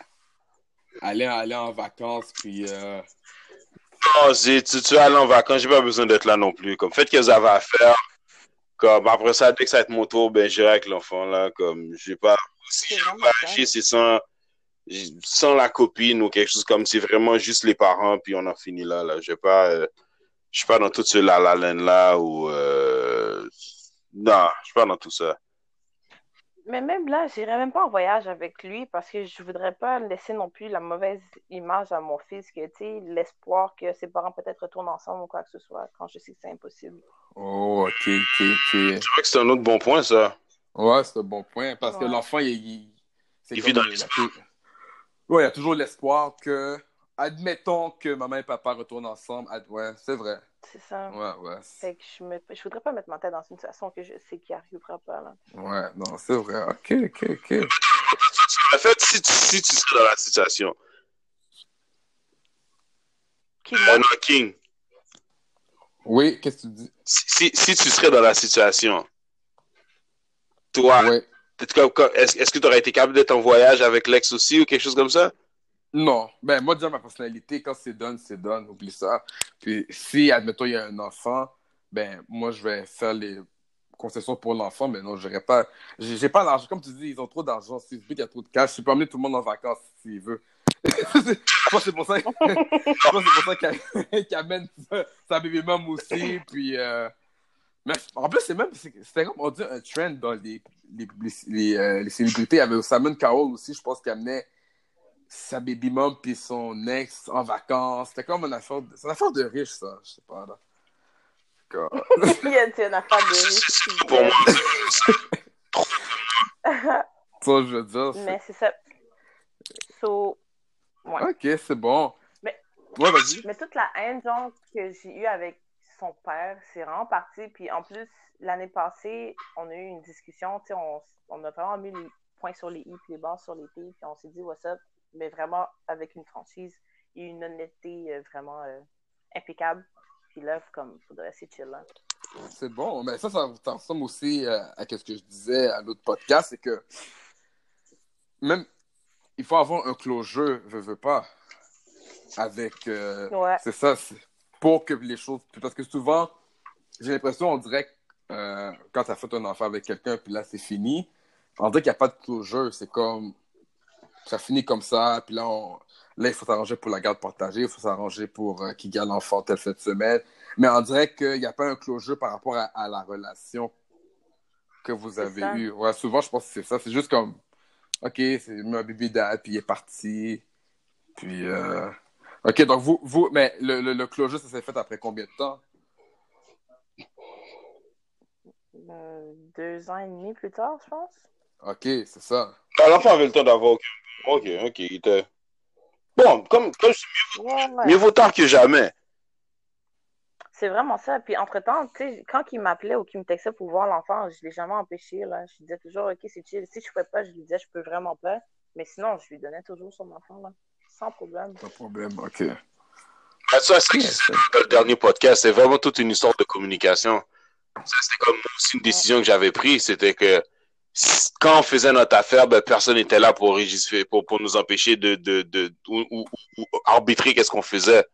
aller, aller en vacances, puis. euh, Non, c'est- tu, tu aller en vacances, j'ai pas besoin d'être là non plus. Comme, faites ce que vous avez à faire. Comme, après ça, dès que ça va être mon tour, ben, j'irai avec l'enfant, là. Comme, j'ai pas, si je ça. c'est sans, sans la copine ou quelque chose comme, c'est vraiment juste les parents, puis on en finit là, là. J'ai pas, euh, je suis pas dans tout ce la la laine là, ou, euh, non, je suis pas dans tout ça. Mais même là, j'irais même pas en voyage avec lui parce que je voudrais pas laisser non plus la mauvaise image à mon fils que, tu sais, l'espoir que ses parents peut-être retournent ensemble ou quoi que ce soit quand je sais que c'est impossible. Oh, ok, ok, ok. Je crois que c'est un autre bon point, ça. Ouais, c'est un bon point. Parce que l'enfant, il, il, c'est Il comme- vit dans tout- Ouais, il y a toujours l'espoir que, admettons que maman et papa retournent ensemble. Ad- Ouais, c'est vrai. C'est ça. Ouais, ouais. Fait que je, me... je voudrais pas mettre ma tête dans une situation que je sais qu'il arrivera pas, là. Ouais, non, c'est vrai. Ok, ok, ok. En fait, si tu, si tu serais dans la situation, Qui, moi, on a King, Oui, qu'est-ce que tu dis? Si, si tu serais dans la situation, toi, comme- est-ce est-ce que tu aurais été capable d'être en voyage avec l'ex aussi ou quelque chose comme ça? Non. Ben, moi, déjà, ma personnalité, quand c'est done, c'est done. Oublie ça. Puis, si, admettons, il y a un enfant, ben, moi, je vais faire les concessions pour l'enfant, mais non, n'irai pas. J'ai pas d'argent. Comme tu dis, ils ont trop d'argent. Si il y a trop de cash, je peux emmener tout le monde en vacances s'il veut. que c'est pour ça, ça qu'elle qu'elle amène sa, sa baby mom aussi. Puis, euh, mais en plus, c'est même, c'était comme on dit un trend dans les, les, les, euh, les célébrités. Il y avait Simon Cowell aussi, je pense, qui amenait sa baby mom puis son ex en vacances. C'était comme une affaire, de- c'est une affaire de riche, ça. Je sais pas, là. Comme- Il y a une affaire de riche. Pour moi, Ça, je veux dire. Mais c'est ça. So, ouais. Ok, c'est bon. Mais- Ouais, vas-y. Mais toute la haine genre, que j'ai eue avec son père, c'est vraiment parti. Puis en plus, l'année passée, on a eu une discussion. tu sais, On, on a vraiment mis les points sur les i puis les barres sur les t. Puis on s'est dit, what's up? Mais vraiment avec une franchise et une honnêteté euh, vraiment euh, impeccable. Puis là, comme, faudrait assez chill. Là. C'est bon. Mais ça, ça, ça ressemble aussi euh, à ce que je disais à l'autre podcast, c'est que même, il faut avoir un closure, veux, veux pas, avec... euh, Ouais. C'est ça, pour que les choses... Parce que souvent, j'ai l'impression, on dirait que euh, quand tu as fait un enfant avec quelqu'un, puis là, c'est fini, on dirait qu'il n'y a pas de closure. C'est comme... Ça finit comme ça, puis là, on... là il faut s'arranger pour la garde partagée, il faut s'arranger pour euh, qui garde l'enfant telle cette semaine. Mais on dirait qu'il n'y a pas un closure par rapport à, à la relation que vous avez eue. Ouais, souvent, je pense que c'est ça. C'est juste comme, OK, c'est un bébé date, puis il est parti. Puis, euh... OK, donc vous, vous mais le, le, le closure, ça s'est fait après combien de temps? Euh, deux ans et demi plus tard, je pense. OK, c'est ça. Ah, l'enfant avait le temps d'avoir aucun. Ok, ok, il était. Bon, comme, comme je dis, Ouais, ouais. mieux vaut tard que jamais. C'est vraiment ça. Puis entre-temps, tu sais, quand il m'appelait ou qu'il me textait pour voir l'enfant, je l'ai jamais empêché. Là. Je disais toujours, OK, c'est chill. Si je pouvais pas, je lui disais, je peux vraiment pas. Mais sinon, je lui donnais toujours son enfant, là. Sans problème. Pas de problème, OK. Ah, Ça, c'est le dernier podcast, c'est vraiment toute une histoire de communication. Ça, c'était comme aussi une décision que j'avais prise, c'était que quand on faisait notre affaire, ben, personne n'était là pour, pour, pour nous empêcher de, de, de, ou, ou- ou arbitrer qu'est-ce qu'on faisait.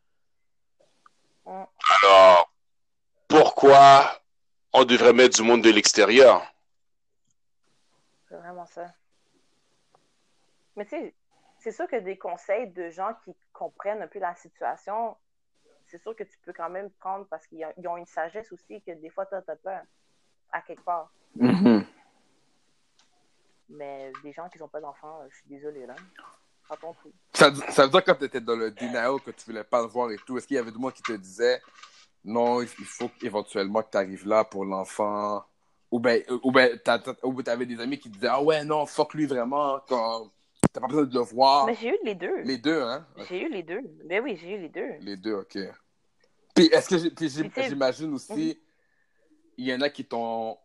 Alors, pourquoi on devrait mettre du monde de l'extérieur? C'est vraiment ça. Mais tu sais, c'est sûr que des conseils de gens qui comprennent un peu la situation, c'est sûr que tu peux quand même prendre parce qu'ils ont, une sagesse aussi que des fois, tu as peur à quelque part. Mhm. Mais des gens qui n'ont pas d'enfants, je suis désolée, là. Ça, ça veut dire quand tu étais dans le denial, que tu voulais pas le voir et tout, est-ce qu'il y avait du monde qui te disait non, il faut éventuellement que tu arrives là pour l'enfant? Ou ben, ou ben ou t'avais des amis qui te disaient ah ouais, non, fuck lui vraiment, t'as pas besoin de le voir. Mais j'ai eu les deux. Les deux, hein? J'ai eu les deux. Ben oui, j'ai eu les deux. Les deux, ok. Puis est-ce que tu j'imagine aussi, il y en a qui t'ont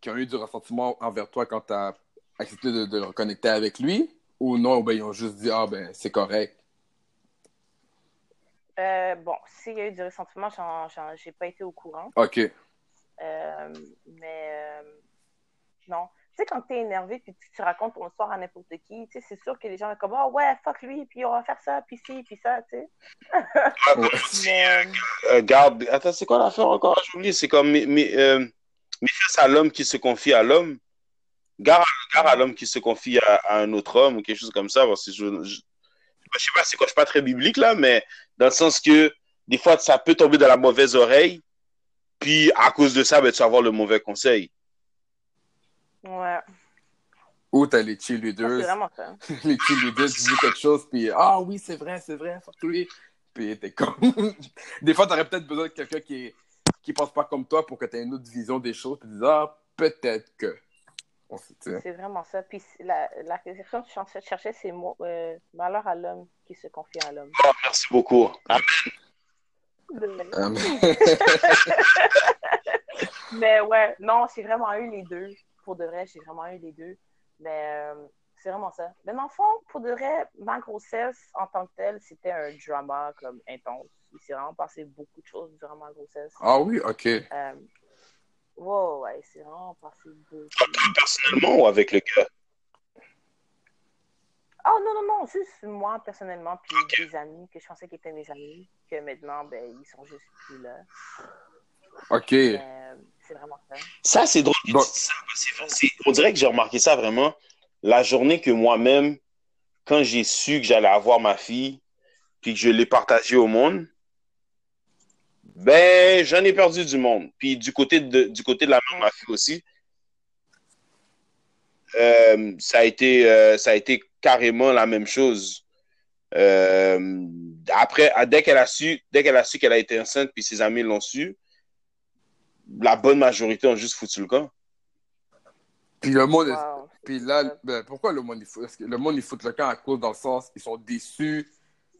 qui ont eu du ressentiment envers toi quand t'as accepté de, de le reconnecter avec lui, ou non, ben ils ont juste dit ah ben c'est correct. Euh, bon, s'il y a eu du ressentiment, j'ai pas été au courant. Ok. Euh, mais euh, non. Tu sais, quand t'es énervé puis tu, tu racontes ton histoire à n'importe qui, tu sais, c'est sûr que les gens vont comme Ah ouais, fuck lui, puis on va faire ça, puis ci, puis ça, tu sais. Ouais. Mais garde, attends, c'est quoi l'affaire encore? J'ai oublié, c'est comme, mais, mais, euh, méfiance à l'homme qui se confie à l'homme. Gare, à- gare à l'homme qui se confie à, à un autre homme ou quelque chose comme ça. Parce que je, je, je sais pas, c'est quoi, je suis pas très biblique là, mais dans le sens que des fois, ça peut tomber dans la mauvaise oreille. Puis à cause de ça, ben, tu vas avoir le mauvais conseil. ouais, Ou t'as les c'est cheerleaders, ça. les cheerleaders disent quelque chose, puis ah oui, c'est vrai, c'est vrai, fuck lui. Puis t'es comme. des fois, t'aurais peut-être besoin de quelqu'un qui, qui pense pas comme toi pour que t'aies une autre vision des choses, puis dis ah, peut-être que. On sait, tu sais. C'est vraiment ça. Puis la, la question que je cherchais, c'est euh, malheur à l'homme qui se confie à l'homme. Oh, merci beaucoup. Ah, Euh, Mais ouais, non, j'ai vraiment eu les deux. Pour de vrai, j'ai vraiment eu les deux. Mais euh, c'est vraiment ça. Mais dans le fond, pour de vrai, ma grossesse en tant que telle, c'était un drama comme intense. Il s'est vraiment passé beaucoup de choses durant ma grossesse. Ah oui, ok. Euh, wow, ouais, c'est vraiment passé beaucoup. Personnellement ou avec le gars? Oh non, non, non, juste moi personnellement, puis des amis que je pensais qu'ils étaient mes amis, que maintenant, ben, ils sont juste plus là. Ok. Euh, c'est vraiment ça. Ça, c'est drôle. Bon. ça, On dirait que j'ai remarqué ça vraiment. La journée que moi-même, quand j'ai su que j'allais avoir ma fille, puis que je l'ai partagée au monde, ben, j'en ai perdu du monde. Puis du côté de, du côté de la mère de ma fille aussi, euh, ça, a été, euh, ça a été carrément la même chose. Euh, après, dès qu'elle a su, dès qu'elle a su qu'elle a été enceinte, puis ses amis l'ont su, la bonne majorité ont juste foutu le camp. Puis le monde, est- Wow. puis là, ben, pourquoi le monde, il fout, le monde, il fout le camp à cause dans le sens, ils sont déçus?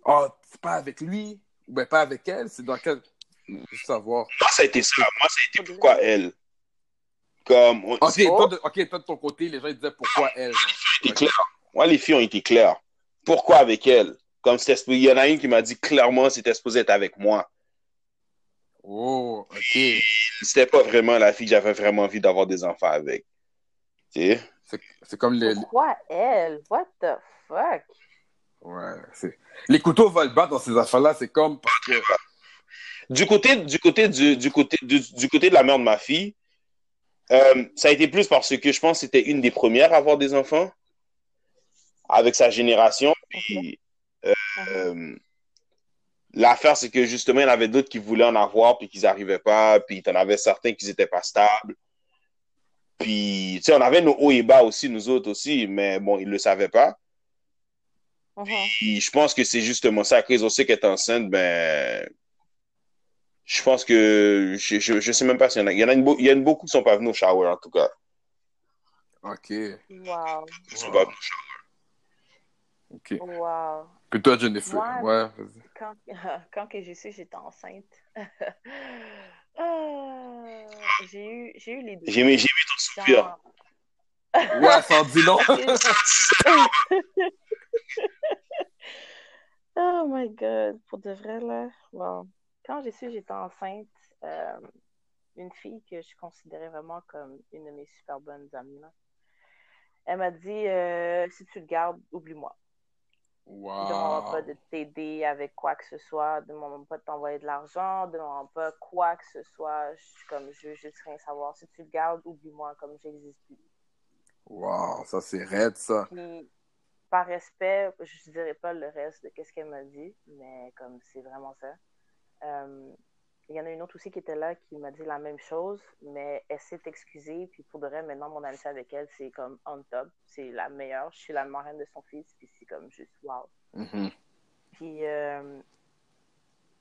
Oh, c'est pas avec lui, ou ben pas avec elle, c'est dans quel. Juste savoir. Moi, ça a été ça. Moi, ça a été pourquoi elle? Comme, on, Ok, toi de, ok, toi de ton côté, les gens ils disaient pourquoi elle. c'était clair. Moi, les filles ont été claires. Pourquoi avec elle? Comme il y en a une qui m'a dit clairement c'était supposé être avec moi. Oh, ok. C'était pas vraiment la fille que j'avais vraiment envie d'avoir des enfants avec. Tu sais? C'est c'est comme les. Pourquoi elle? What the fuck? Ouais, c'est. Les couteaux volent bas dans ces affaires-là, c'est comme parce que. Du côté, du côté, du, du côté, du, du côté de la mère de ma fille, euh, ça a été plus parce que je pense que c'était une des premières à avoir des enfants avec sa génération. Puis, euh, euh, l'affaire, c'est que justement, il y en avait d'autres qui voulaient en avoir puis qu'ils n'arrivaient pas. Puis, il y en avait certains qui n'étaient pas stables. Puis, tu sais, on avait nos hauts et bas aussi, nous autres aussi, mais bon, ils ne le savaient pas. Mhm. Puis je pense que c'est justement ça. Ils ont su qu'elle est enceinte, ben. Je pense que. Je, je, je sais même pas s'il y en a. Il y en a, une, il y en a beaucoup qui sont pas venus au shower, en tout cas. Ok, Wow. Ils sont pas venus au shower. ok. Wow. Puis toi, Jennifer, Moi- ouais, vas-y. Quand, quand que j'ai su que j'étais enceinte, euh, j'ai eu, j'ai eu les deux. J'ai aimé, j'ai aimé ton soupir. Genre- Ouais, sans dit non. oh my god, pour de vrai là. Wow. Quand j'ai su que j'étais enceinte, euh, une fille que je considérais vraiment comme une de mes super bonnes amies, là, elle m'a dit euh, si tu le gardes, oublie-moi. Ne demande Wow. pas de t'aider avec quoi que ce soit, demande pas de t'envoyer de l'argent, demande pas quoi que ce soit. Je, suis comme, je veux juste rien savoir. Si tu le gardes, oublie-moi comme j'existe plus. Wow, ça c'est raide, ça. Puis, par respect, je ne dirais pas le reste de ce qu'elle m'a dit, mais comme c'est vraiment ça. Euh, il y en a une autre aussi qui était là qui m'a dit la même chose, mais elle s'est excusée. Puis pour de vrai, maintenant, mon amitié avec elle, c'est comme on top. C'est la meilleure. Je suis la marraine de son fils, puis c'est comme juste wow. Mhm. Puis, euh,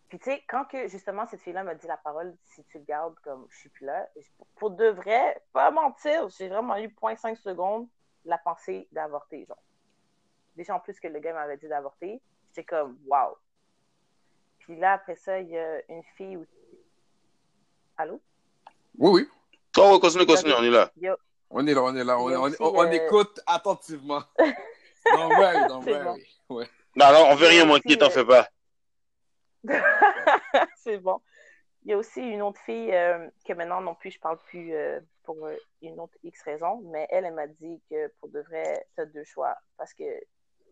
puis tu sais, quand que justement cette fille-là m'a dit la parole, si tu le gardes comme je suis plus là, pour, pour de vrai, pas mentir, j'ai vraiment eu 0.5 secondes la pensée d'avorter, genre. Déjà en plus que le gars m'avait dit d'avorter, j'étais comme wow. Puis là, après ça, il y a une fille aussi. Allô? Oui, oui. Oh, ouais, continue, continue, on est là. On est là, on est là. On, on- aussi, on- on euh, écoute attentivement. Don't worry, don't C'est worry. Ouais. Non, non, on veut rien manquer, t'en euh, fais pas. c'est bon. Il y a aussi une autre fille euh, que maintenant non plus, je parle plus euh, pour une autre X raison, mais elle, elle m'a dit que pour de vrai, tu as deux choix. Parce que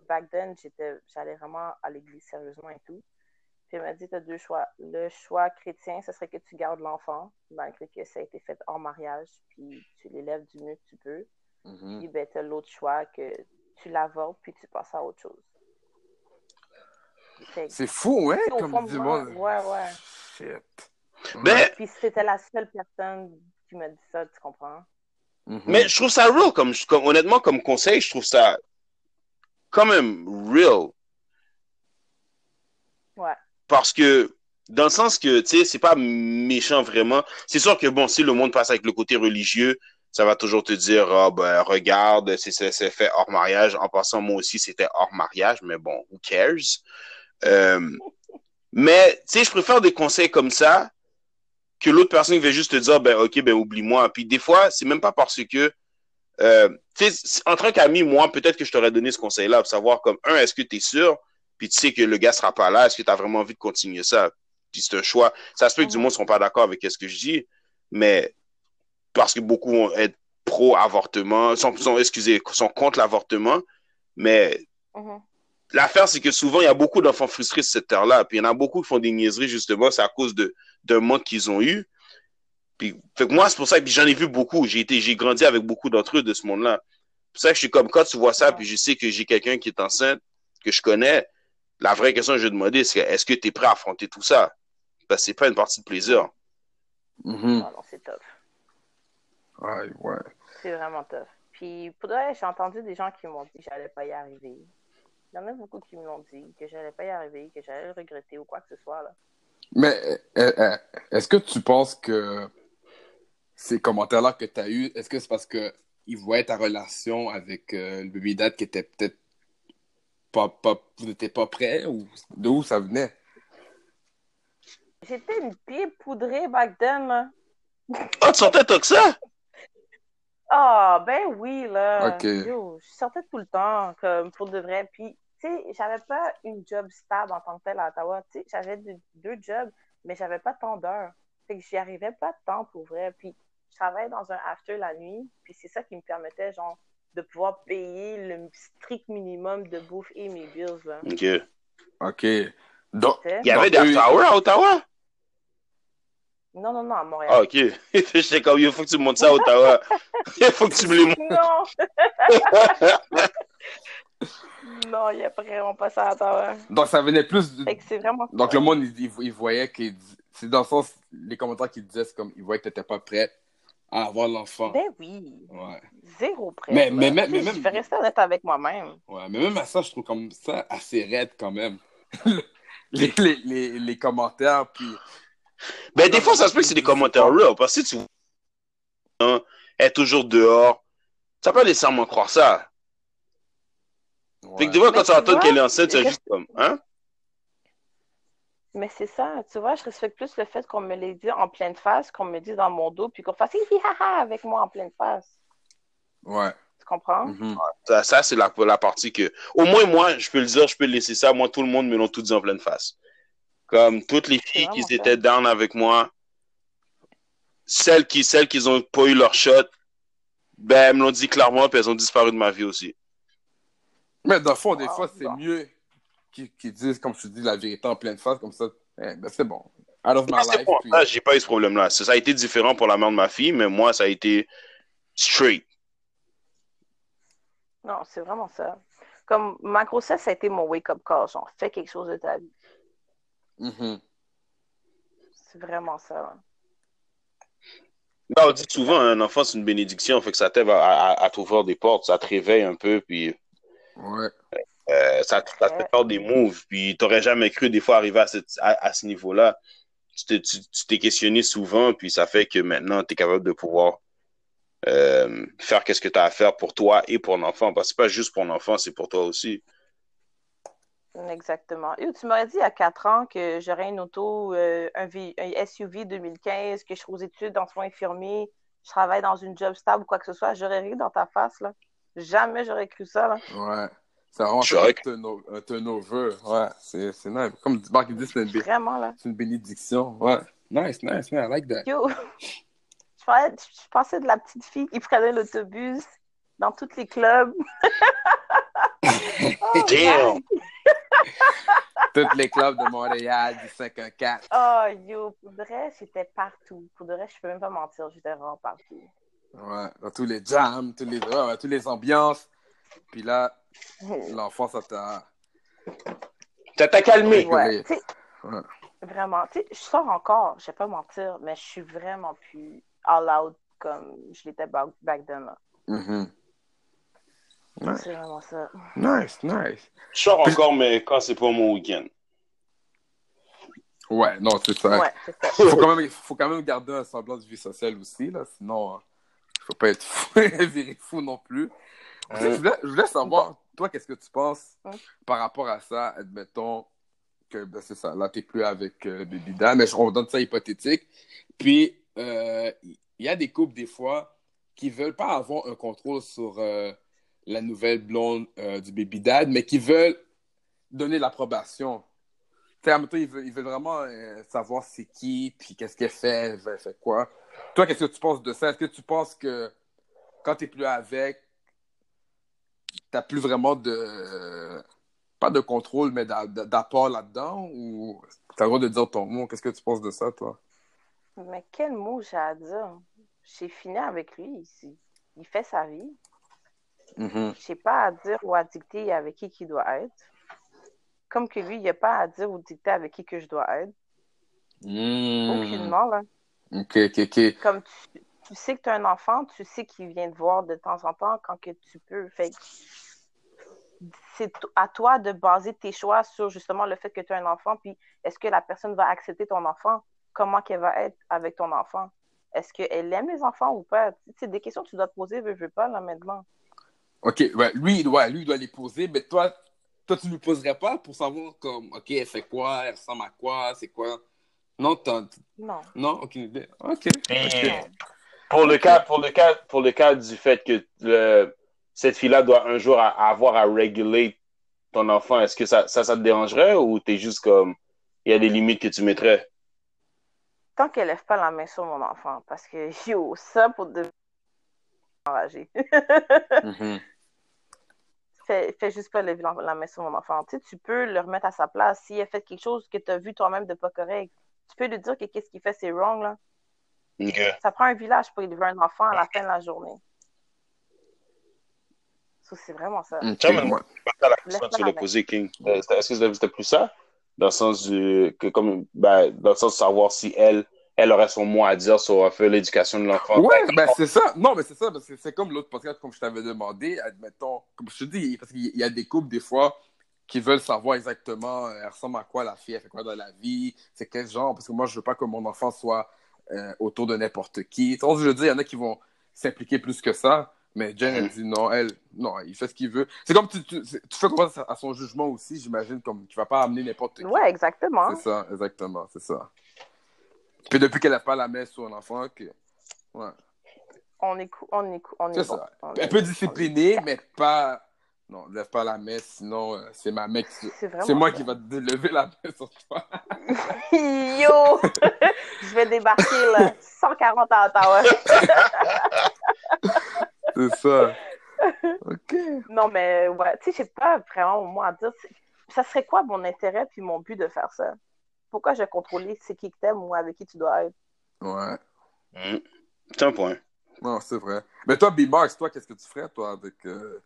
back then, j'étais, j'allais vraiment à l'église sérieusement et tout. Puis elle m'a dit, tu as deux choix. Le choix chrétien, ce serait que tu gardes l'enfant, malgré que ça a été fait hors mariage, puis tu l'élèves du mieux que tu peux. Mhm. Puis ben, tu as l'autre choix que tu l'avortes, puis tu passes à autre chose. C'est fou, hein, au fond comme du moi, monde. ouais, ouais. Shit. Ben, Puis c'était la seule personne qui m'a dit ça, tu comprends? Mhm. mais je trouve ça real, comme, comme, honnêtement, comme conseil, je trouve ça quand même real. Parce que, dans le sens que, tu sais, c'est pas méchant vraiment. C'est sûr que, bon, si le monde passe avec le côté religieux, ça va toujours te dire, ah, ben, regarde, c'est, fait hors mariage. En passant, moi aussi, c'était hors mariage, mais bon, who cares? Euh, mais, tu sais, je préfère des conseils comme ça que l'autre personne va juste te dire, ben, ok, ben, oublie-moi. Puis des fois, c'est même pas parce que, euh, tu sais, en tant qu'ami, moi, peut-être que je t'aurais donné ce conseil-là pour savoir, comme, un, est-ce que tu es sûr? Puis tu sais que le gars sera pas là, est-ce que tu as vraiment envie de continuer ça? puis c'est un choix. Ça se peut que du monde ne seront pas d'accord avec ce que je dis, mais parce que beaucoup vont être pro-avortement, sont, sont, excusez, sont contre l'avortement, mais Mhm. l'affaire, c'est que souvent, il y a beaucoup d'enfants frustrés sur cette terre-là, puis il y en a beaucoup qui font des niaiseries, justement, c'est à cause de, d'un manque qu'ils ont eu. Puis, fait que moi, c'est pour ça que j'en ai vu beaucoup. J'ai été, j'ai grandi avec beaucoup d'entre eux de ce monde-là. C'est pour ça que je suis comme, quand tu vois ça, puis je sais que j'ai quelqu'un qui est enceinte, que je connais, la vraie question que je vais demander, c'est est-ce que tu es prêt à affronter tout ça? Parce que c'est pas une partie de plaisir. Mhm. Non, non, c'est tough. Ouais, ouais. C'est vraiment tough. Puis, pour de vrai, j'ai entendu des gens qui m'ont dit que j'allais pas y arriver. Il y en a beaucoup qui me l'ont dit, que j'allais pas y arriver, que j'allais le regretter ou quoi que ce soit. Là. Mais euh, euh, est-ce que tu penses que ces commentaires-là que tu as eus, est-ce que c'est parce que ils voyaient ta relation avec euh, le baby dad qui était peut-être pas, pas, vous n'étiez pas prêt ou de où ça venait? J'étais une pied poudrée back then, là. Ah, tu sentais tant que ça? Ah, ben oui, là. Ok. Yo, je sortais tout le temps, comme pour de vrai. Puis, tu sais, j'avais pas une job stable en tant que telle à Ottawa. Tu sais, j'avais deux, deux jobs, mais j'avais pas tant d'heures. Fait que j'y arrivais pas de temps pour vrai. Puis, je travaillais dans un after la nuit. Puis, c'est ça qui me permettait, genre, de pouvoir payer le strict minimum de bouffe et mes bills, là. OK. Il OK. Donc, sais? y avait des after hours à Ottawa? Non, non, non, à Montréal. Ah, OK. J'étais comme, il faut que tu me montres ça à Ottawa. Il faut que tu me les montres. Non! non, il n'y a vraiment pas ça à Ottawa. donc ça venait plus que c'est vraiment. Donc le monde, il, il- il voyait qu'il... C'est dans le sens, les commentaires qu'il disait, c'est comme, il voyait que t'étais pas prêt à avoir l'enfant. Ben oui, Ouais. zéro prêt. Mais- là. mais- mais- mais même- Je vais rester honnête avec moi-même. Ouais, mais même à ça, je trouve comme ça assez raide quand même. les, les, les, les commentaires, puis... Ben, des fois, ça se peut que c'est des commentaires real. Parce que si tu vois, hein, toujours dehors, ça peut nécessairement croire ça. Fait que des fois, quand tu tu entends qu'elle est enceinte, c'est juste comme, hein? Mais c'est ça, tu vois, je respecte plus le fait qu'on me l'ait dit en pleine face, qu'on me dise dans mon dos, puis qu'on fasse hi ha avec moi en pleine face. Ouais. Tu comprends? Mhm. Ça, ça, c'est la, la partie que, au moins, moi, je peux le dire, je peux le laisser ça. Moi, tout le monde me l'ont tout dit en pleine face. Comme toutes les filles qui ça. étaient down avec moi, celles qui, celles qui ont pas eu leur shot, ben, elles me l'ont dit clairement, puis elles ont disparu de ma vie aussi. Mais dans le fond, des Ah, fois, c'est mieux qu'ils disent, comme je te dis, la vérité en pleine face, comme ça. Eh, ben, c'est bon. Out of my c'est life. bon, puis- ça, j'ai pas eu ce problème-là. Ça, ça a été différent pour la mère de ma fille, mais moi, ça a été straight. Non, c'est vraiment ça. Comme ma grossesse, ça a été mon wake-up call, genre, fais quelque chose de ta vie. Mhm. C'est vraiment ça. là. Là, on dit souvent, un enfant, c'est une bénédiction, fait que ça t'aide à, à, à t'ouvrir des portes, ça te réveille un peu, puis Ouais. Euh, ça, te- ça te fait faire des moves, puis t'aurais jamais cru des fois arriver à, cette- à, à ce niveau-là. Tu t'es tu- tu t'es questionné souvent, puis ça fait que maintenant, tu es capable de pouvoir euh, faire qu'est-ce que tu as à faire pour toi et pour l'enfant, parce que c'est pas juste pour l'enfant, c'est pour toi aussi. Exactement. Et tu m'aurais dit il y a quatre ans que j'aurais une auto, euh, un, V- un SUV 2015, que je serais aux études en soins infirmiers, je travaille dans une job stable ou quoi que ce soit, j'aurais ri dans ta face, là. Jamais j'aurais cru ça, là. Ouais. C'est vraiment un turno- un turnover. Ouais. C'est c'est nice. Comme Marc dit, c'est une, bénédiction. Ouais. Nice, nice, man. I like that. Yo, je parlais- je pensais de la petite fille qui prenait l'autobus dans tous les clubs. Oh, Damn! Tous les clubs de Montréal, du 514. Oh, yo, pour de vrai, j'étais partout. Pour de vrai, je peux même pas mentir, j'étais vraiment partout. Ouais. Dans tous les jams, tous les, ouais, ouais, toutes les ambiances. Puis là, l'enfant, ça t'a. Ça t'a calmé. Ouais, Ouais. vraiment. Tu sais, je sors encore, je vais pas mentir, mais je suis vraiment plus all out comme je l'étais back, back then. Là. Mhm. Ouais. C'est vraiment ça. Nice, nice. Je sors encore, mais quand c'est pas mon week-end. Ouais, non, c'est ça. Ouais, ça. faut quand même, faut quand même garder un semblant de vie sociale aussi, là. Sinon, il faut pas être fou, virer fou non plus. Sais, Je, voulais, je voulais savoir, toi, qu'est-ce que tu penses par rapport à ça, admettons que, ben, c'est ça, là, t'es plus avec euh, Baby Dan, mais je- on donne ça hypothétique. Puis, euh, il y a des couples, des fois, qui veulent pas avoir un contrôle sur euh, la nouvelle blonde euh, du Baby Dad, mais qui veulent donner l'approbation Tu sais, admettons, ils veulent, ils veulent vraiment euh, savoir c'est qui, puis qu'est-ce qu'elle fait, elle fait quoi. Toi, qu'est-ce que tu penses de ça? Est-ce que tu penses que quand t'es plus avec, t'as plus vraiment de. Pas de contrôle, mais d'a- d'a- d'apport là-dedans? Ou t'as le droit de dire ton mot? Qu'est-ce que tu penses de ça, toi? Mais quel mot j'ai à dire? J'ai fini avec lui ici. Il fait sa vie. Mhm. Je n'ai pas à dire ou à dicter avec qui il doit être. Comme que lui, il n'y a pas à dire ou dicter avec qui que je dois être. Mm. Aucunement, là. Ok, ok, ok. Comme tu, tu sais que tu as un enfant, tu sais qu'il vient te voir de temps en temps quand que tu peux. Fait que c'est à toi de baser tes choix sur justement le fait que tu as un enfant, puis est-ce que la personne va accepter ton enfant? Comment qu'elle va être avec ton enfant? Est-ce qu'elle aime les enfants ou pas? C'est des questions que tu dois te poser, veux, veux pas, là, maintenant. Ok, ouais, lui, il doit, lui, il doit les poser, mais toi, toi, tu ne lui poserais pas pour savoir, comme, ok, elle fait quoi, elle ressemble à quoi, c'est quoi? Non, t'as- Non. non, aucune idée. Ok. Pour le cas, pour le cas, pour le cas du fait que le- cette fille-là doit un jour avoir à réguler ton enfant, est-ce que ça, ça, ça te dérangerait ou t'es juste comme, il y a des limites que tu mettrais? Tant qu'elle lève pas la main sur mon enfant, parce que, yo, ça pour de... enragé. Mhm. fais, fais juste pas lever la, la main sur mon enfant. Tu sais, tu peux le remettre à sa place. Si elle fait quelque chose que tu as vu toi-même de pas correct, tu peux lui dire que qu'est-ce qu'il fait, c'est wrong, là. Ça prend un village pour élever un enfant à la fin de la journée. C'est vraiment ça. Ok, Tiens, mais- ouais. Pas la question que tu la posée, King. Euh, Est-ce que c'était plus ça? Dans le sens du, que comme, ben, dans le sens de savoir si elle, elle aurait son mot à dire sur faire l'éducation de l'enfant. Ouais, ben c'est ça. Non, mais c'est ça, parce que c'est comme l'autre podcast, comme je t'avais demandé, admettons, comme je te dis, parce qu'il y a des couples, des fois, qui veulent savoir exactement, euh, elle ressemble à quoi la fille, elle fait quoi dans la vie, c'est quel genre, parce que moi, je veux pas que mon enfant soit euh, autour de n'importe qui. Je veux dire, il y en a qui vont s'impliquer plus que ça, mais Jen, elle dit non, elle, non, il fait ce qu'il veut. C'est comme tu, tu, tu fais confiance à son jugement aussi, j'imagine, comme tu vas pas amener n'importe qui. Ouais, exactement. C'est ça, exactement, c'est ça. Puis depuis qu'elle n'a pas la main sur un enfant, que... ouais. On est, cou- on est, cou- on est, bon. ça. On Elle est- peut discipliner, mais pas. Non, lève pas la main, sinon euh, c'est ma main qui. C'est moi qui va te lever la main sur toi. Yo! Je vais débarquer, là. 140 à Ottawa. C'est ça. Ok. Non, mais ouais, tu sais, j'ai pas vraiment au mot à dire. Ça serait quoi mon intérêt puis mon but de faire ça? Pourquoi je vais contrôler c'est qui que t'aimes ou avec qui tu dois être? Ouais. Hmm. C'est un point. Non, c'est vrai. Mais toi, B-Max, toi, qu'est-ce que tu ferais, toi, avec. Euh...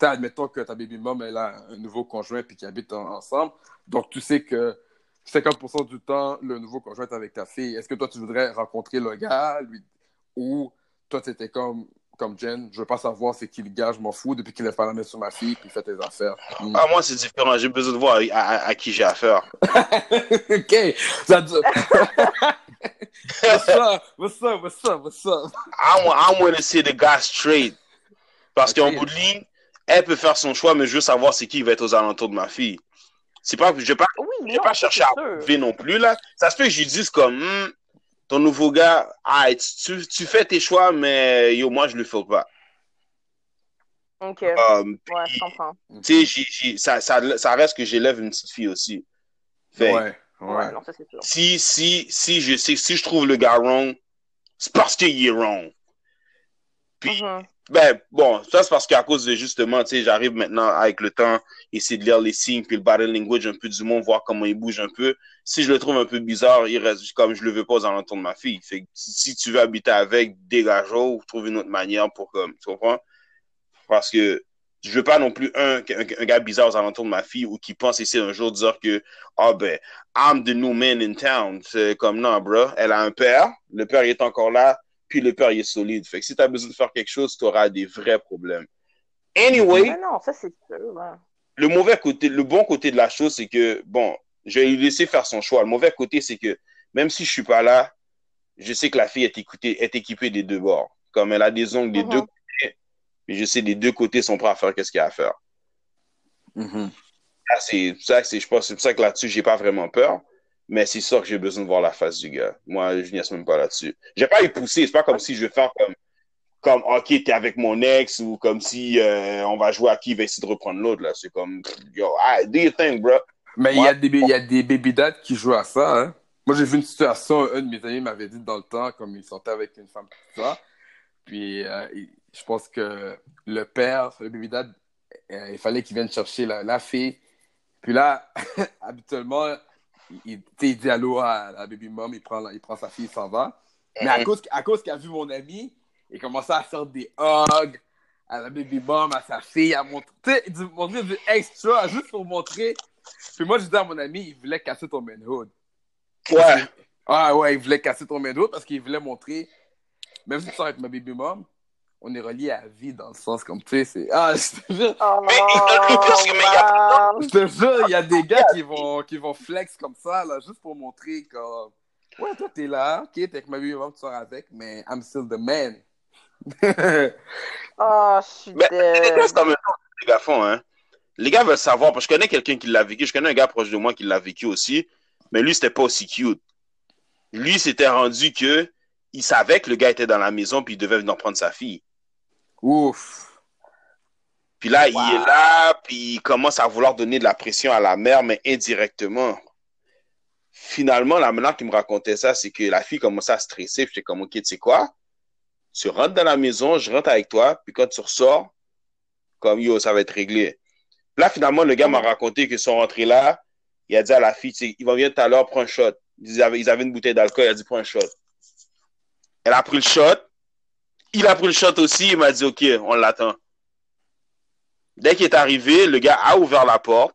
admettons que ta baby mom, elle a un nouveau conjoint puis qu'ils habitent en- ensemble. Donc, tu sais que 50% du temps, le nouveau conjoint est avec ta fille. Est-ce que toi, tu voudrais rencontrer le gars, lui, ou toi, tu étais comme, comme Jen, je veux pas savoir c'est qui le gars, je m'en fous, depuis qu'il a pas la main sur ma fille, puis il fait tes affaires. Mm. Ah, moi, c'est différent. J'ai besoin de voir à, à- à qui j'ai affaire. ok, ça dit... what's up, what's up, what's up, what's up? I want, to see the guy straight. Parce qu'en bout de ligne, elle peut faire son choix, mais je veux savoir c'est qui va être aux alentours de ma fille. C'est pas, je vais pas, Oui, je vais non, pas chercher à prouver non plus, là. Ça se peut que je lui dise comme, Hmm, ton nouveau gars, ah, tu, tu fais tes choix, mais yo, moi, je le fais pas. Ok, Um, ouais, je comprends. tu sais, j'ai- j'ai- ça, ça, ça reste que j'élève une petite fille aussi. Fait, Ouais, Ouais, ouais. non, ça c'est sûr. si, si, si je sais, si je trouve le gars wrong, c'est parce qu'il est wrong. Puis, Mhm. Ben, bon, ça c'est parce qu'à cause de justement, tu sais, j'arrive maintenant avec le temps, essayer de lire les signes, puis le body language un peu du monde, voir comment il bouge un peu. Si je le trouve un peu bizarre, il reste comme je le veux pas aux alentours de ma fille. Si tu veux habiter avec, dégage ou trouve une autre manière pour comme, tu comprends? Parce que je veux pas non plus un, un, un gars bizarre aux alentours de ma fille ou qui pense essayer un jour de dire que, ah ben, I'm the new man in town. C'est comme, non, bro. Elle a un père. Le père il est encore là. Puis le père il est solide. Fait que si tu as besoin de faire quelque chose, tu auras des vrais problèmes. Anyway, Mais non, ça c'est sûr. ouais. le mauvais côté, le bon côté de la chose, c'est que, bon, je vais lui laisser faire son choix. Le mauvais côté, c'est que, même si je suis pas là, je sais que la fille est écoutée, est équipée des deux bords. Comme elle a des ongles des Mhm. deux côtés, mais je sais les deux côtés sont prêts à faire qu'est-ce qu'il y a à faire. Mhm. Ça, c'est ça, c'est, je pense, c'est pour ça que là-dessus, j'ai pas vraiment peur. Mais c'est sûr que j'ai besoin de voir la face du gars. Moi, je n'y même pas là-dessus. J'ai pas y pousser. C'est pas comme si je vais faire comme, comme, OK, t'es avec mon ex ou comme si euh, on va jouer à qui va essayer de reprendre l'autre, là. C'est comme, yo, ah, do your thing, bro. Mais il y, a des, il y a des baby dads qui jouent à ça. Hein. Moi, j'ai vu une situation, un de mes amis m'avait dit dans le temps, comme il sortait avec une femme, tout ça. Puis, euh, je pense que le père, le baby dad, euh, il fallait qu'il vienne chercher la, la fille. Puis là, habituellement, il, il, dit allô à la baby mom, il prend, il prend sa fille, il s'en va. Mais à cause, à cause qu'il a vu mon ami, il commençait à faire des hugs à la baby mom, à sa fille, à montrer, tu sais, du- montrer du extra juste pour montrer. Puis moi, je disais à mon ami, il voulait casser ton manhood. Ouais. Ah ouais, il voulait casser ton manhood parce qu'il voulait montrer, même si tu sors avec ma baby mom, on est reliés à vie dans le sens comme, tu sais, c'est... Ah, je te jure, Oh Mais, c'est wow. je te jure, il y a des gars qui vont, qui vont flex comme ça, là, juste pour montrer que, ouais, toi, t'es là, ok, t'es avec ma mom, tu sors avec, mais I'm still the man. Oh, je suis Mais même temps, les gars font, hein. Les gars veulent savoir, parce que je connais quelqu'un qui l'a vécu, je connais un gars proche de moi qui l'a vécu aussi, mais lui, c'était pas aussi cute. Lui, c'était rendu que il savait que le gars était dans la maison, puis il devait venir prendre sa fille. Ouf. Puis là, il est là, puis il commence à vouloir donner de la pression à la mère, mais indirectement. Finalement, la manière qu'il me racontait ça, c'est que la fille commençait à stresser, puis j'étais comme, OK, tu sais quoi? Tu rentres dans la maison, je rentre avec toi, puis quand tu ressors, comme, yo, ça va être réglé. Là, finalement, le gars m'a raconté qu'ils sont rentrés là, il a dit à la fille, tu sais, il va venir tout à l'heure, prends un shot. Ils avaient, ils avaient une bouteille d'alcool, il a dit, prends un shot. Elle a pris le shot, il a pris le shot aussi, il m'a dit, OK, on l'attend. Dès qu'il est arrivé, le gars a ouvert la porte.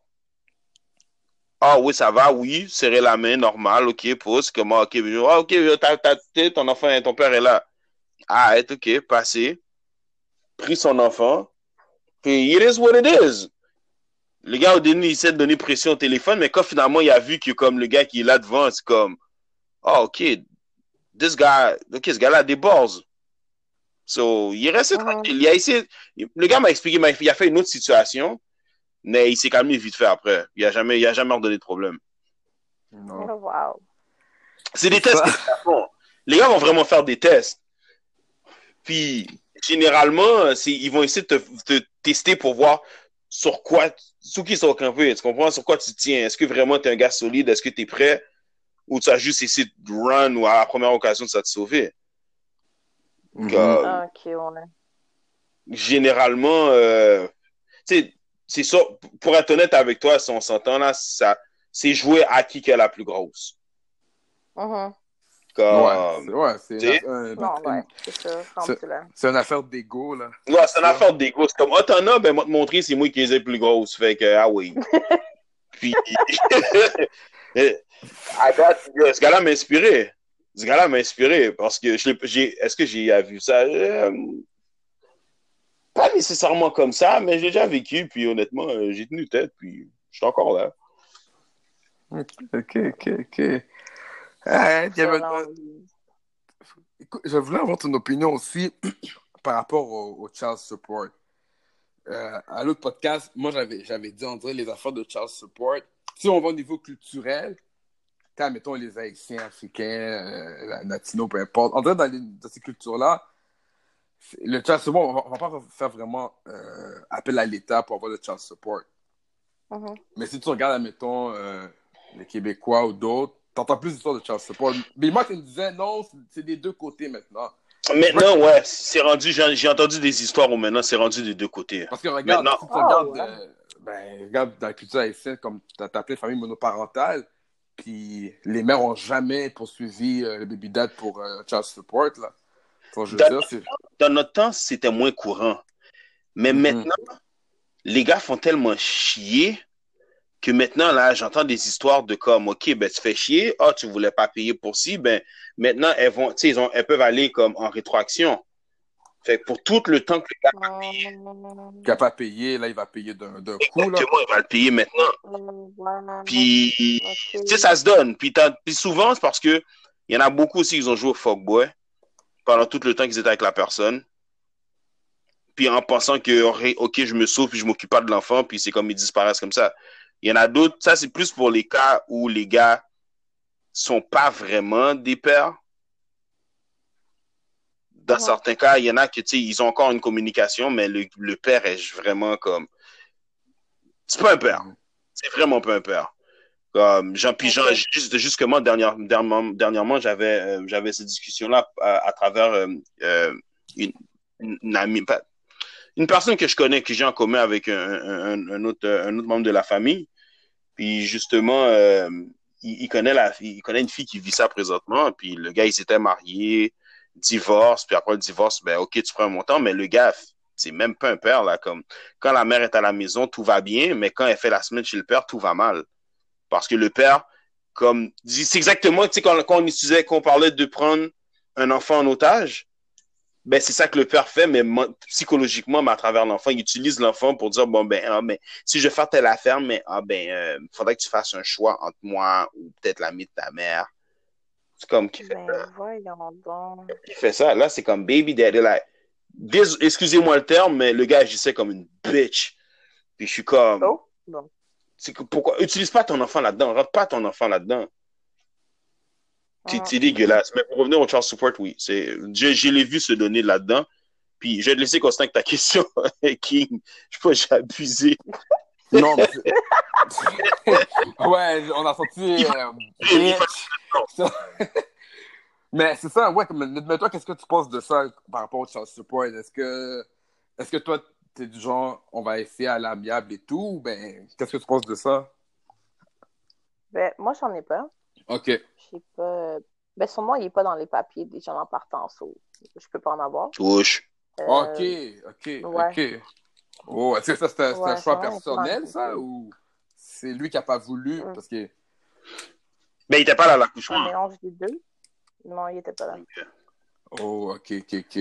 Ah oui, ça va, oui, serrer la main, normal, ok, pause, comment, ok, ah, ok, t'as, ton enfant, ton père est là. Ah, ok, passé, pris son enfant, puis it is what it is. Le gars, au début, il de donner pression au téléphone, mais quand finalement, il a vu que comme le gars qui est comme, ah, ok, this guy, ok, ce gars-là balls. So, il est resté Mhm. tranquille. Il a essayé, le gars m'a expliqué, il a fait une autre situation, mais il s'est calmé vite fait après. Il a jamais, il a jamais redonné de problème. Non. Oh, wow. C'est des tests les gars font. Les gars vont vraiment faire des tests. Puis, généralement, ils vont essayer de te, te tester pour voir sur quoi, sur qui ils sont campés. Tu comprends? Sur quoi tu tiens? Est-ce que vraiment tu es un gars solide? Est-ce que tu es prêt? Ou tu as juste essayé de run ou à la première occasion, ça te sauver? Mhm. Comme- Ah, ouais. généralement, euh, tu sais, c'est ça, pour être honnête avec toi, si on s'entend là, ça, c'est jouer à qui qui est la plus grosse. Mhm. Comme, Ouais, c'est- ouais, un- ouais, c'est ça, rendu là. c'est une affaire d'ego, là. Ouais, c'est une affaire d'égo. C'est comme, ah, t'en as, ben, moi, te montrer, c'est moi qui les ai plus grosses. Fait que, ah oui. Puis, à date, ce gars-là m'a inspiré. Ce gars-là m'a inspiré parce que je l'ai- j'ai, est-ce que j'ai vu ça? Euh, pas nécessairement comme ça, mais j'ai déjà vécu, puis honnêtement, euh, j'ai tenu tête, puis je suis encore là. Ok, ok, ok. Ah, je voulais avoir ton opinion aussi par rapport au, au child support. Euh, à l'autre podcast, moi, j'avais, j'avais dit, on dirait, les affaires de child support. Si on va au niveau culturel, quand, mettons, les Haïtiens, Africains, euh, Latinos, peu importe, dirait, dans, les- dans ces cultures-là, le child support, on va, on va pas faire vraiment euh, appel à l'État pour avoir le child support. Mhm. Mais si tu regardes, mettons, euh, les Québécois ou d'autres, t'entends plus d'histoires de child support. Mais moi, tu me disais, non, c'est- c'est des deux côtés maintenant. Maintenant, ouais, c'est rendu, j'ai j'ai entendu des histoires où maintenant c'est rendu des deux côtés. Parce que regarde, Maintenant- si tu regardes, ouais. euh, ben, regarde dans la culture haïtienne, comme tu as appelé famille monoparentale, puis les mères ont jamais poursuivi euh, le baby dad pour euh, child support. Là. Je Dans- dire, c'est- Dans notre temps, c'était moins courant. Mais Mhm. maintenant, les gars font tellement chier que maintenant, là, j'entends des histoires de comme, OK, ben, tu fais chier, ah, tu voulais pas payer pour ci, ben, maintenant, elles vont, tu sais, elles peuvent aller comme en rétroaction. Fait que pour tout le temps que le gars, n'a pas payé, là, il va payer d'un d'un coup. Là. exactement, il va le payer maintenant. Voilà. Puis, tu sais, ça se donne. Puis, t'as- puis souvent, c'est parce que il y en a beaucoup aussi qui ont joué au fuckboy pendant tout le temps qu'ils étaient avec la personne. Puis en pensant que, OK, je me sauve, puis je m'occupe pas de l'enfant, puis c'est comme ils disparaissent comme ça. Il y en a d'autres, ça c'est plus pour les cas où les gars sont pas vraiment des pères. Dans Ouais. certains cas, il y en a que, tu sais, ils ont encore une communication, mais le, le père est vraiment comme... C'est pas un père. C'est vraiment pas un père. Comme, Jean, juste, justement, dernière- dernièrement, dernièrement j'avais, euh, j'avais cette discussion-là à, à travers euh, euh, une, une, amie, une personne que je connais, que j'ai en commun avec un, un, un autre, un autre membre de la famille. Puis justement, il, il connaît la, il connaît une fille qui vit ça présentement. Puis le gars, ils étaient mariés, divorce. Puis après le divorce, ben ok, tu prends un montant, mais le gars, c'est même pas un père là. Comme quand la mère est à la maison, tout va bien, mais quand elle fait la semaine chez le père, tout va mal. Parce que le père, comme, c'est exactement, tu sais, quand, quand on utilisait, quand on parlait de prendre un enfant en otage, ben, c'est ça que le père fait, mais psychologiquement, mais à travers l'enfant, il utilise l'enfant pour dire, bon, ben, ah, si je faire telle affaire, mais, ah, ben, euh, faudrait que tu fasses un choix entre moi ou peut-être l'ami de ta mère. C'est comme qui fait, Ben, voyons donc. qui fait ça. Là, c'est comme baby daddy, là. Dés- Excusez-moi le terme, mais le gars agissait comme une bitch. Puis je suis comme, Oh, bon. c'est que pourquoi, utilise pas ton enfant là-dedans, rentre pas ton enfant là-dedans. C'est Ah. dégueulasse. Mais pour revenir au child support, oui. C'est, je, je l'ai vu se donner là-dedans. Puis je vais te laisser constant avec ta question, King. Je sais pas, j'ai abusé. Non, mais ouais, on a senti. euh, mais c'est ça, ouais, comme, mais toi, qu'est-ce que tu penses de ça par rapport au child support? Est-ce que, est-ce que toi, t'es du genre, on va essayer à l'amiable et tout? ou Ben, qu'est-ce que tu penses de ça? Ben, moi, j'en ai pas. Ok. Je sais pas. Ben, nom, il est pas dans les papiers des gens en partance. so Je peux pas en avoir. Touche. Euh, Ok, ok, ouais. ok. Oh, est-ce que ça, c'est un, choix personnel, ça? Ou? C'est lui qui a pas voulu? Mm. Parce que. Mais il était pas là à un l'accouchement. mélange des deux. Non, il était pas là. Oh, ok, ok, ok.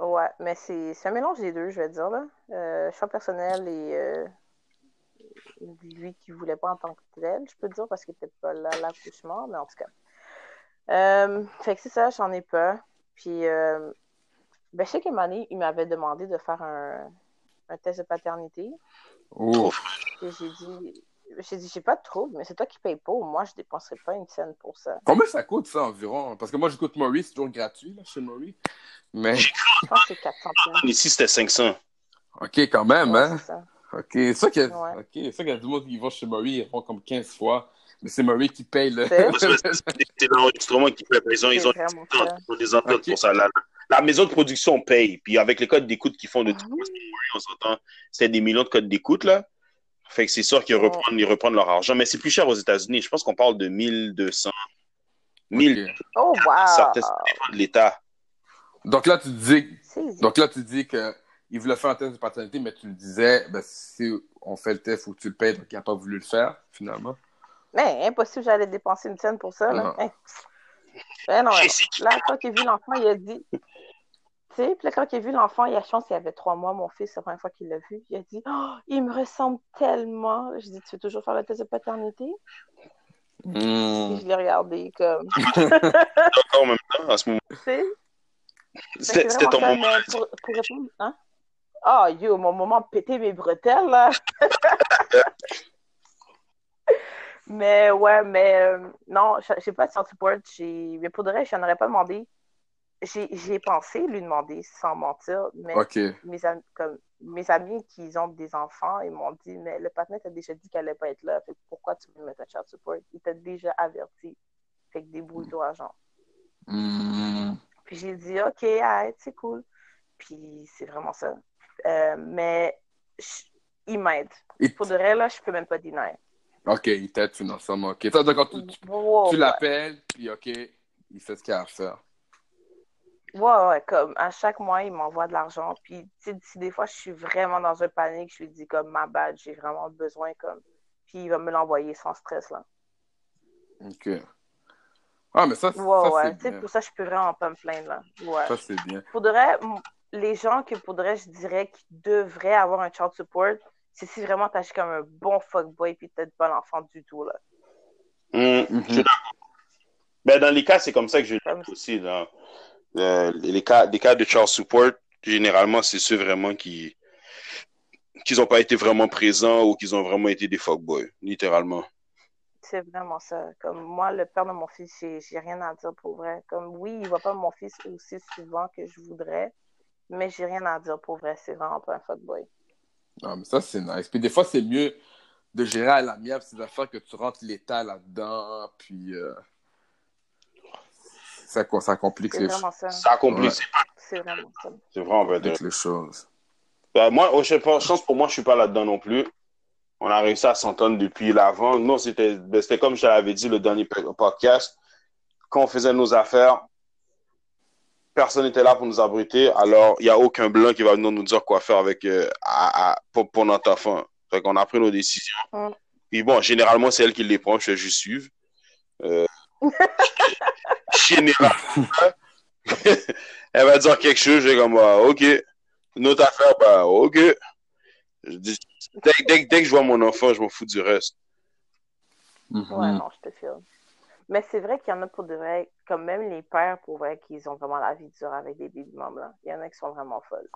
Ouais, mais c'est c'est un mélange des deux, je vais dire, là. Euh, choix personnel et euh, lui qui voulait pas en tant que tel, je peux dire, parce qu'il était pas là à l'accouchement, mais en tout cas. Euh, fait que c'est ça, j'en ai pas. Puis, euh, ben, je sais que Mané, il m'avait demandé de faire un, un test de paternité. Oh. J'ai dit, j'ai dit, j'ai pas de trouble, mais c'est toi qui payes pas. Moi, je dépenserai pas une scène pour ça. Combien ça coûte, ça, environ? Parce que moi, j'écoute Maurice, c'est toujours gratuit, là, chez Maurice. Mais, Je pense que c'est 400 piastres. Ici, c'était 500. ok, quand même, Ouais, hein? c'est ça. Ok, c'est ça qu'il y a, Ouais. ok, c'est ça qu'il y a du monde qui va chez Maurice, ils vont comme 15 fois. Mais c'est Maurice qui paye le. C'est- l'enregistrement qui fait. Ils ont, ils ont, des ententes pour ça. La, la maison de production paye. Puis avec les codes d'écoute qu'ils font de tout, Mhm. on s'entend, c'est des millions de codes d'écoute, là. Fait que c'est sûr qu'ils reprennent, ils reprennent leur argent. Mais c'est plus cher aux États-Unis. Je pense qu'on parle de 1200. 1000 Ok. Oh, ça wow! dépend de l'État. Donc là, tu dis, donc là, tu dis que il voulait faire un test de paternité, mais tu le disais, ben, si on fait le test, faut que tu le payes, donc il n'a pas voulu le faire, finalement. Mais impossible, j'allais dépenser une scène pour ça. Là. Ben non, essayé. Là, quand il a vu l'enfant, il a dit. Tu sais, puis là, quand il a vu l'enfant, il a chance, il avait trois mois, mon fils, la première fois qu'il l'a vu. Il a dit Oh, il me ressemble tellement. Je dis Tu veux toujours faire le test de paternité? Hmm. Je l'ai regardé comme. Encore en même temps, à ce moment. C'était c'est c'était ton moment. mais pour, pour répondre. Hein? Ah, yo, mon moment péter mes bretelles, là. Mais ouais, mais euh, non, je j'ai pas de child support. j'ai- Mais pour de vrai, je n'en aurais pas demandé. J'ai pensé lui demander sans mentir, mais Ok. mes, am- comme, mes amis qui ont des enfants, ils m'ont dit Mais le partenaire t'a déjà dit qu'elle allait pas être là. Fait pourquoi tu veux mettre un child support? Il t'a déjà averti. Fait que débrouille-toi, genre. Hmm. Puis j'ai dit, OK, arrête, c'est cool. Puis c'est vraiment ça. Euh, mais je- il m'aide. Pour de vrai, là, je peux même pas deny. Ok, il t'aide financièrement. Ok. Toi, d'accord, tu, tu, Wow, tu ouais. l'appelles, puis ok, il fait ce qu'il a à faire. Ouais, ouais, comme à chaque mois, il m'envoie de l'argent. Puis, tu sais, si des fois, je suis vraiment dans un panique, je lui dis comme ma bad, j'ai vraiment besoin, comme. Puis il va me l'envoyer sans stress, là. Ok. Ah, mais ça, Ouais, ça ouais. c'est Tu sais, pour ça, je peux vraiment pas me plaindre, là. Ouais. Ça, c'est bien. M- les gens que vrai, je dirais qui devraient avoir un child support, c'est si vraiment t'agis comme un bon fuckboy puis t'aides pas l'enfant du tout, là. Suis d'accord. Ben, dans les cas, c'est comme ça que je l'ai aussi. Dans, euh, les cas, de child support, généralement, c'est ceux vraiment qui n'ont pas été vraiment présents ou qui ont vraiment été des fuckboys, littéralement. C'est vraiment ça. Comme moi, le père de mon fils, j'ai j'ai rien à dire pour vrai. Comme oui, il voit pas mon fils aussi souvent que je voudrais, mais j'ai rien à dire pour vrai. C'est vraiment pas un fuckboy. Non, mais ça, c'est nice. Puis des fois, c'est mieux de gérer à l'amiable ces affaires que tu rentres l'État là-dedans, puis euh, ça, ça complique C'est les, vraiment ça. Ouais. c'est- vraiment ça. c'est vraiment pas complique les choses. Bah, moi, oh, je pense, pour moi, je suis pas là-dedans non plus. On a réussi à s'entendre depuis l'avant. Non, c'était, ben, c'était comme je l'avais dit le dernier po- podcast. Quand on faisait nos affaires, personne n'était là pour nous abriter. Alors, il n'y a aucun blanc qui va venir nous dire quoi faire avec, euh, à- à- pour, pour notre enfant. Fait qu'on a pris nos décisions. Mm. Puis bon, généralement, c'est elle qui les prend. Je fais juste suivre. Euh, généralement, elle va dire quelque chose. Je vais comme, ah, OK. Notre affaire, bah, OK. Je dis, dès, dès- dès que je vois mon enfant, je m'en fous du reste. Mhm. Ouais, non, je te filme. Mais c'est vrai qu'il y en a pour de vrai, comme même les pères, pour vrai, qu'ils ont vraiment la vie dure avec des baby moms, là. Il y en a qui sont vraiment folles.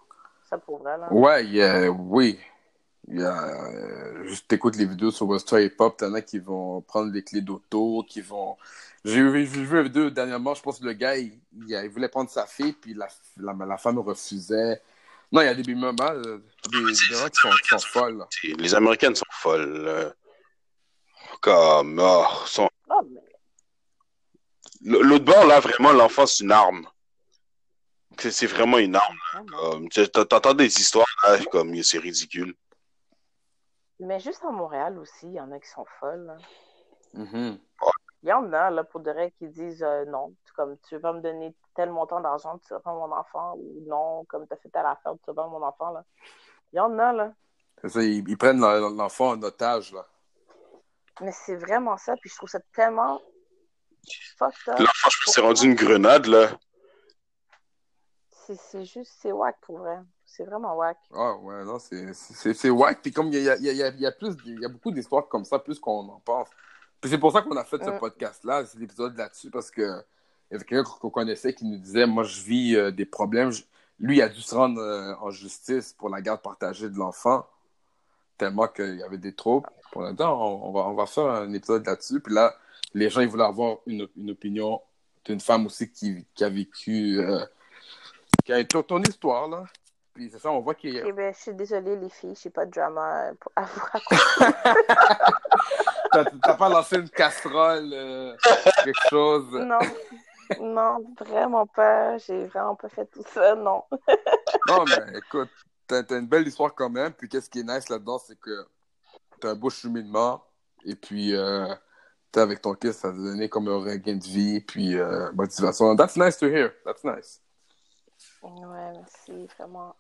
Ça, pour vrai, là. Ouais, il y a- oui. Il y a, euh, juste t'écoutes les vidéos sur Westside Hip Hop, t'en as qui vont prendre les clés d'auto, qui vont. J'ai vu, une vidéo dernièrement, je pense que le gars, il, voulait prendre sa fille, puis la, la, la femme refusait. Non, il y a des moments, euh, des, des gens qui sont, qui sont folles. là. Les Américaines sont folles. Comme, oh, sont... Ah, mais L'autre bord, là, vraiment, l'enfant, c'est une arme. C'est vraiment une arme. Comme, tu- T'entends des histoires, là, comme, c'est ridicule. Mais juste à Montréal aussi, il y en a qui sont folles. là. Mhm. Il y en a, là, pour de vrai, qui disent euh, non. Comme tu veux pas me donner tel montant d'argent, tu vas pas mon enfant. Ou non, comme tu as fait telle affaire, tu vas pas mon enfant, là. Il y en a, là. C'est ça, ils, ils prennent l'en- l'enfant en otage, là. Mais c'est vraiment ça. Puis je trouve ça tellement fucked up. L'enfant, je pense, c'est rendu une grenade, là. C'est c'est juste, c'est whack pour vrai. C'est vraiment whack. Ah ouais, non, c'est c'est- c'est wack. Puis comme il y a, il y, a, il y, a, il y a plus, il y a beaucoup d'histoires comme ça, plus qu'on en pense. Puis c'est pour ça qu'on a fait ce Mm. podcast-là, cet épisode là-dessus, parce que il y avait quelqu'un qu'on connaissait qui nous disait, moi je vis euh, des problèmes. Je- Lui, il a dû se rendre euh, en justice pour la garde partagée de l'enfant, tellement qu'il y avait des troubles. Pour l'instant, on, on va, on va faire un épisode là-dessus. Puis là, les gens, ils voulaient avoir une, une opinion d'une femme aussi qui, qui a vécu, euh, qui a ton, ton histoire, là. Puis c'est ça, on voit qu'il y a... Eh ben, je suis désolée, les filles, je n'ai pas de drama euh, pour- à vous raconter. T'as pas lancé une casserole, euh, quelque chose? non, non, vraiment pas. J'ai vraiment pas fait tout ça, non. Non, mais écoute, t'as t'as une belle histoire quand même. Puis qu'est-ce qui est nice là-dedans, c'est que t'as un beau cheminement. Et puis, euh, avec ton kiss, ça t'a donné comme un regain de vie. Puis, euh, motivation. That's nice to hear. That's nice. Ouais, merci, vraiment.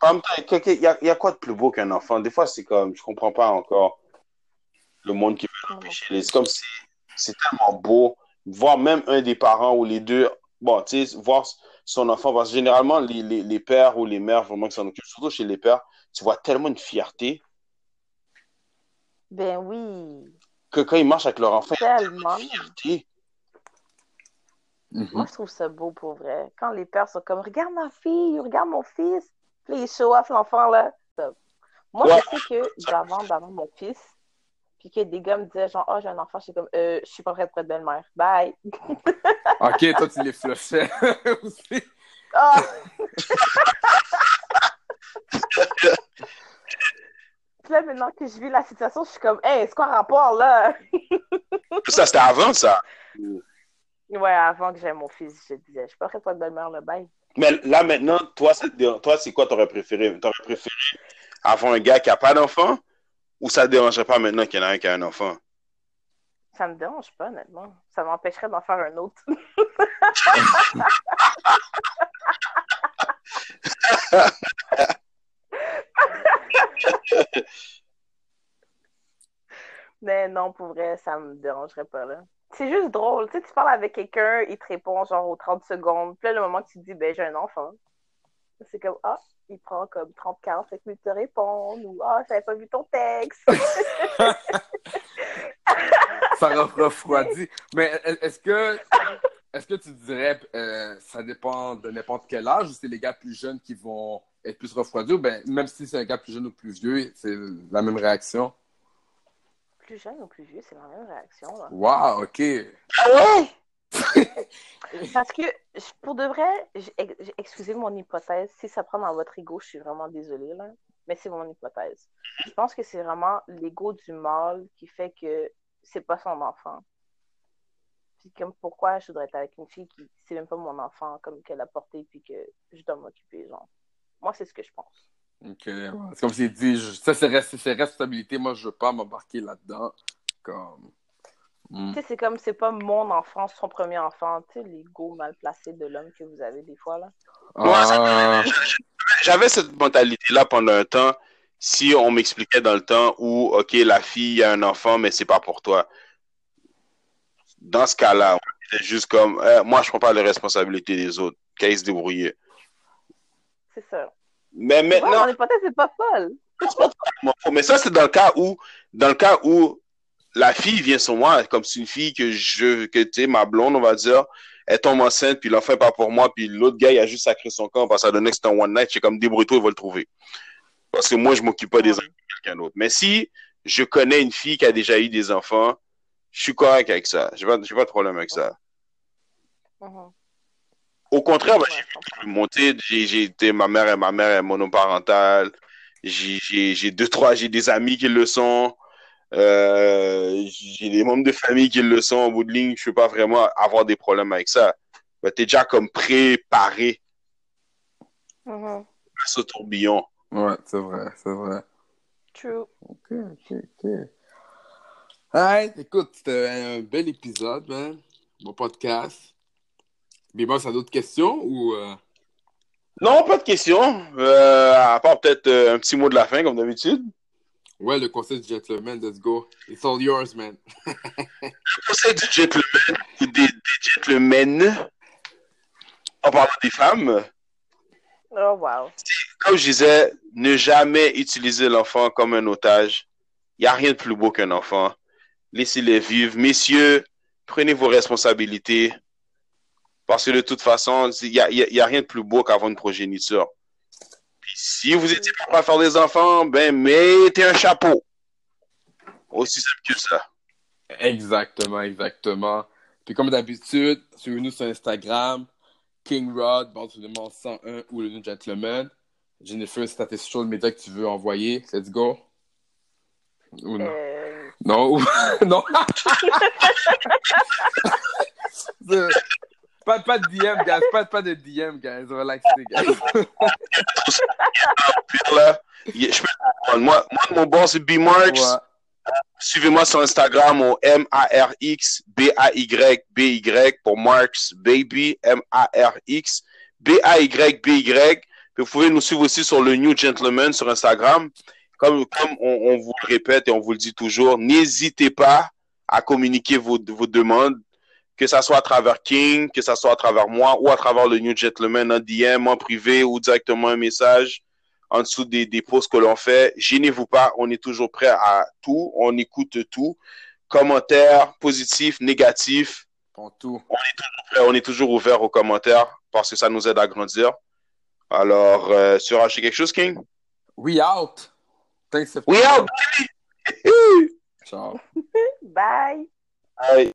En même temps, il y, a- il y a quoi de plus beau qu'un enfant? Des fois, c'est comme, je comprends pas encore le monde qui veut l'empêcher. C'est comme si c'est tellement beau. Voir même un des parents ou les deux, bon, tu sais, voir son enfant, parce que généralement, les, les, les pères ou les mères, vraiment, qui s'en occupent, surtout chez les pères, tu vois tellement une fierté Ben oui, que quand ils marchent avec leur enfant, il y a tellement. Mhm. Moi, je trouve ça beau pour vrai. Quand les pères sont comme, regarde ma fille, regarde mon fils. Puis ils show off l'enfant, là. Top. Moi, Ouais. je sais que avant d'avoir mon fils, puis que des gars me disaient, genre, oh, j'ai un enfant, je suis comme, euh, je suis pas prête pour être belle-mère. Bye. Ok, toi, tu les flushais aussi. Ah! Puis là, maintenant que je vis la situation, je suis comme, hey, c'est quoi le rapport, là? Ça, c'était avant, ça. Ouais, avant que j'aie mon fils, je disais, je suis pas être belle-mère, là. Bye. Mais là, maintenant, toi, c'est quoi t'aurais préféré? T'aurais préféré avoir un gars qui a pas d'enfant ou ça te dérangerait pas maintenant qu'il y en a un qui a un enfant? Ça me dérange pas, honnêtement. Ça m'empêcherait d'en faire un autre. Mais non, pour vrai, ça me dérangerait pas, là. C'est juste drôle. Tu sais, tu parles avec quelqu'un, il te répond genre aux 30 secondes. Puis là, le moment que tu te dis, ben, j'ai un enfant. C'est comme, ah, il prend comme 30-40 minutes de te répondre. Ou, ah, j'avais pas vu ton texte. Ça refroidit. Mais est-ce que, est-ce que tu dirais, euh, ça dépend de n'importe quel âge ou c'est les gars plus jeunes qui vont être plus refroidis ou ben, même si c'est un gars plus jeune ou plus vieux, c'est la même réaction? plus jeune ou plus vieux, c'est la même réaction, là. Wow, ok. Parce que, pour de vrai, excusez mon hypothèse, si ça prend dans votre ego, je suis vraiment désolée, là. mais c'est mon hypothèse. Je pense que c'est vraiment l'ego du mâle qui fait que c'est pas son enfant. Puis comme pourquoi je voudrais être avec une fille qui c'est même pas mon enfant, comme qu'elle a porté puis que je dois m'occuper, genre. Moi, c'est ce que je pense. Ok, ouais. C'est comme s'il dit, je- ça c'est res- c'est responsabilité, moi je veux pas m'embarquer là-dedans. Comme. Hmm. Tu sais, c'est comme c'est pas mon enfant, son premier enfant, tu sais, l'ego mal placé de l'homme que vous avez des fois, là. Ah, J'avais cette mentalité-là pendant un temps. Si on m'expliquait dans le temps où, OK, la fille a un enfant, mais c'est pas pour toi. Dans ce cas-là, c'est juste comme, euh, moi, je prends pas les responsabilités des autres. Qu'elle se débrouiller. C'est ça. Mais maintenant, mon hypothèse, c'est pas folle. Mais ça, c'est dans le cas où, dans le cas où la fille vient sur moi, comme c'est une fille que je, que tu sais, ma blonde, on va dire, elle tombe enceinte, puis l'enfant est pas pour moi, puis l'autre gars, il a juste sacré son camp parce que ça donnait que c'était un one night, j'ai comme débrouille-toi, il va le trouver. Parce que moi, je m'occupe pas des enfants de quelqu'un d'autre. Mais si je connais une fille qui a déjà eu des enfants, je suis correct avec ça. J'ai pas, pas de problème avec ça. Au contraire, bah, Ouais, je comprends. monté, j'ai, j'ai été, ma mère, ma mère est monoparentale. J'ai, j'ai, j'ai deux, trois, j'ai des amis qui le sont. Euh, j'ai des membres de famille qui le sont. Au bout de ligne, je peux pas vraiment avoir des problèmes avec ça. Mais t'es déjà comme préparé Mhm. à ce tourbillon. ouais, c'est vrai, c'est vrai. True. Ok, ok, ok. Alright, écoute, c'était un bel épisode, man. Bon podcast. Bibos, ça a d'autres questions ou. euh, Non, pas de questions. Euh, à part peut-être euh, un petit mot de la fin, comme d'habitude. Ouais, le conseil du gentleman, let's go. It's all yours, man. conseil du gentleman ou des, des gentlemen en parlant des femmes. Oh, wow. comme je disais, ne jamais utiliser l'enfant comme un otage. Il n'y a rien de plus beau qu'un enfant. Laissez-les vivre. Messieurs, prenez vos responsabilités. Parce que de toute façon, il n'y a, y a- il y a rien de plus beau qu'avoir une progéniture. Puis si vous étiez pas prêt à faire des enfants, ben mettez un chapeau. Aussi simple que ça. Exactement, exactement. Puis comme d'habitude, suivez-nous sur Instagram, King Rod, Baltimore 101 ou le New Gentleman. Jennifer, si t'as tes social media que tu veux envoyer, let's go. Ou non? Euh, Non, ou- non. Pas, pas de DM, guys. Pas, pas de DM, guys. Relaxez, guys. Je peux moi, moi, mon bon, c'est B-Marks. Ouais. Suivez-moi sur Instagram au M-A-R-X B-A-Y-B-Y pour Marks Baby M-A-R-X B-A-Y-B-Y. Vous pouvez nous suivre aussi sur le New Gentleman sur Instagram. Comme, comme on, on vous le répète et on vous le dit toujours, n'hésitez pas à communiquer vos, vos demandes, que ça soit à travers King, que ça soit à travers moi ou à travers le New Gentleman en DM, en privé ou directement un message en dessous des, des posts que l'on fait. Gênez-vous pas, on est toujours prêt à tout, on écoute tout. Commentaires positifs, négatifs, tout. Après, on est toujours ouvert aux commentaires parce que ça nous aide à grandir. Alors, euh, tu as acheté quelque chose, King? We out. Thanks. We out! Ciao. bye. Bye.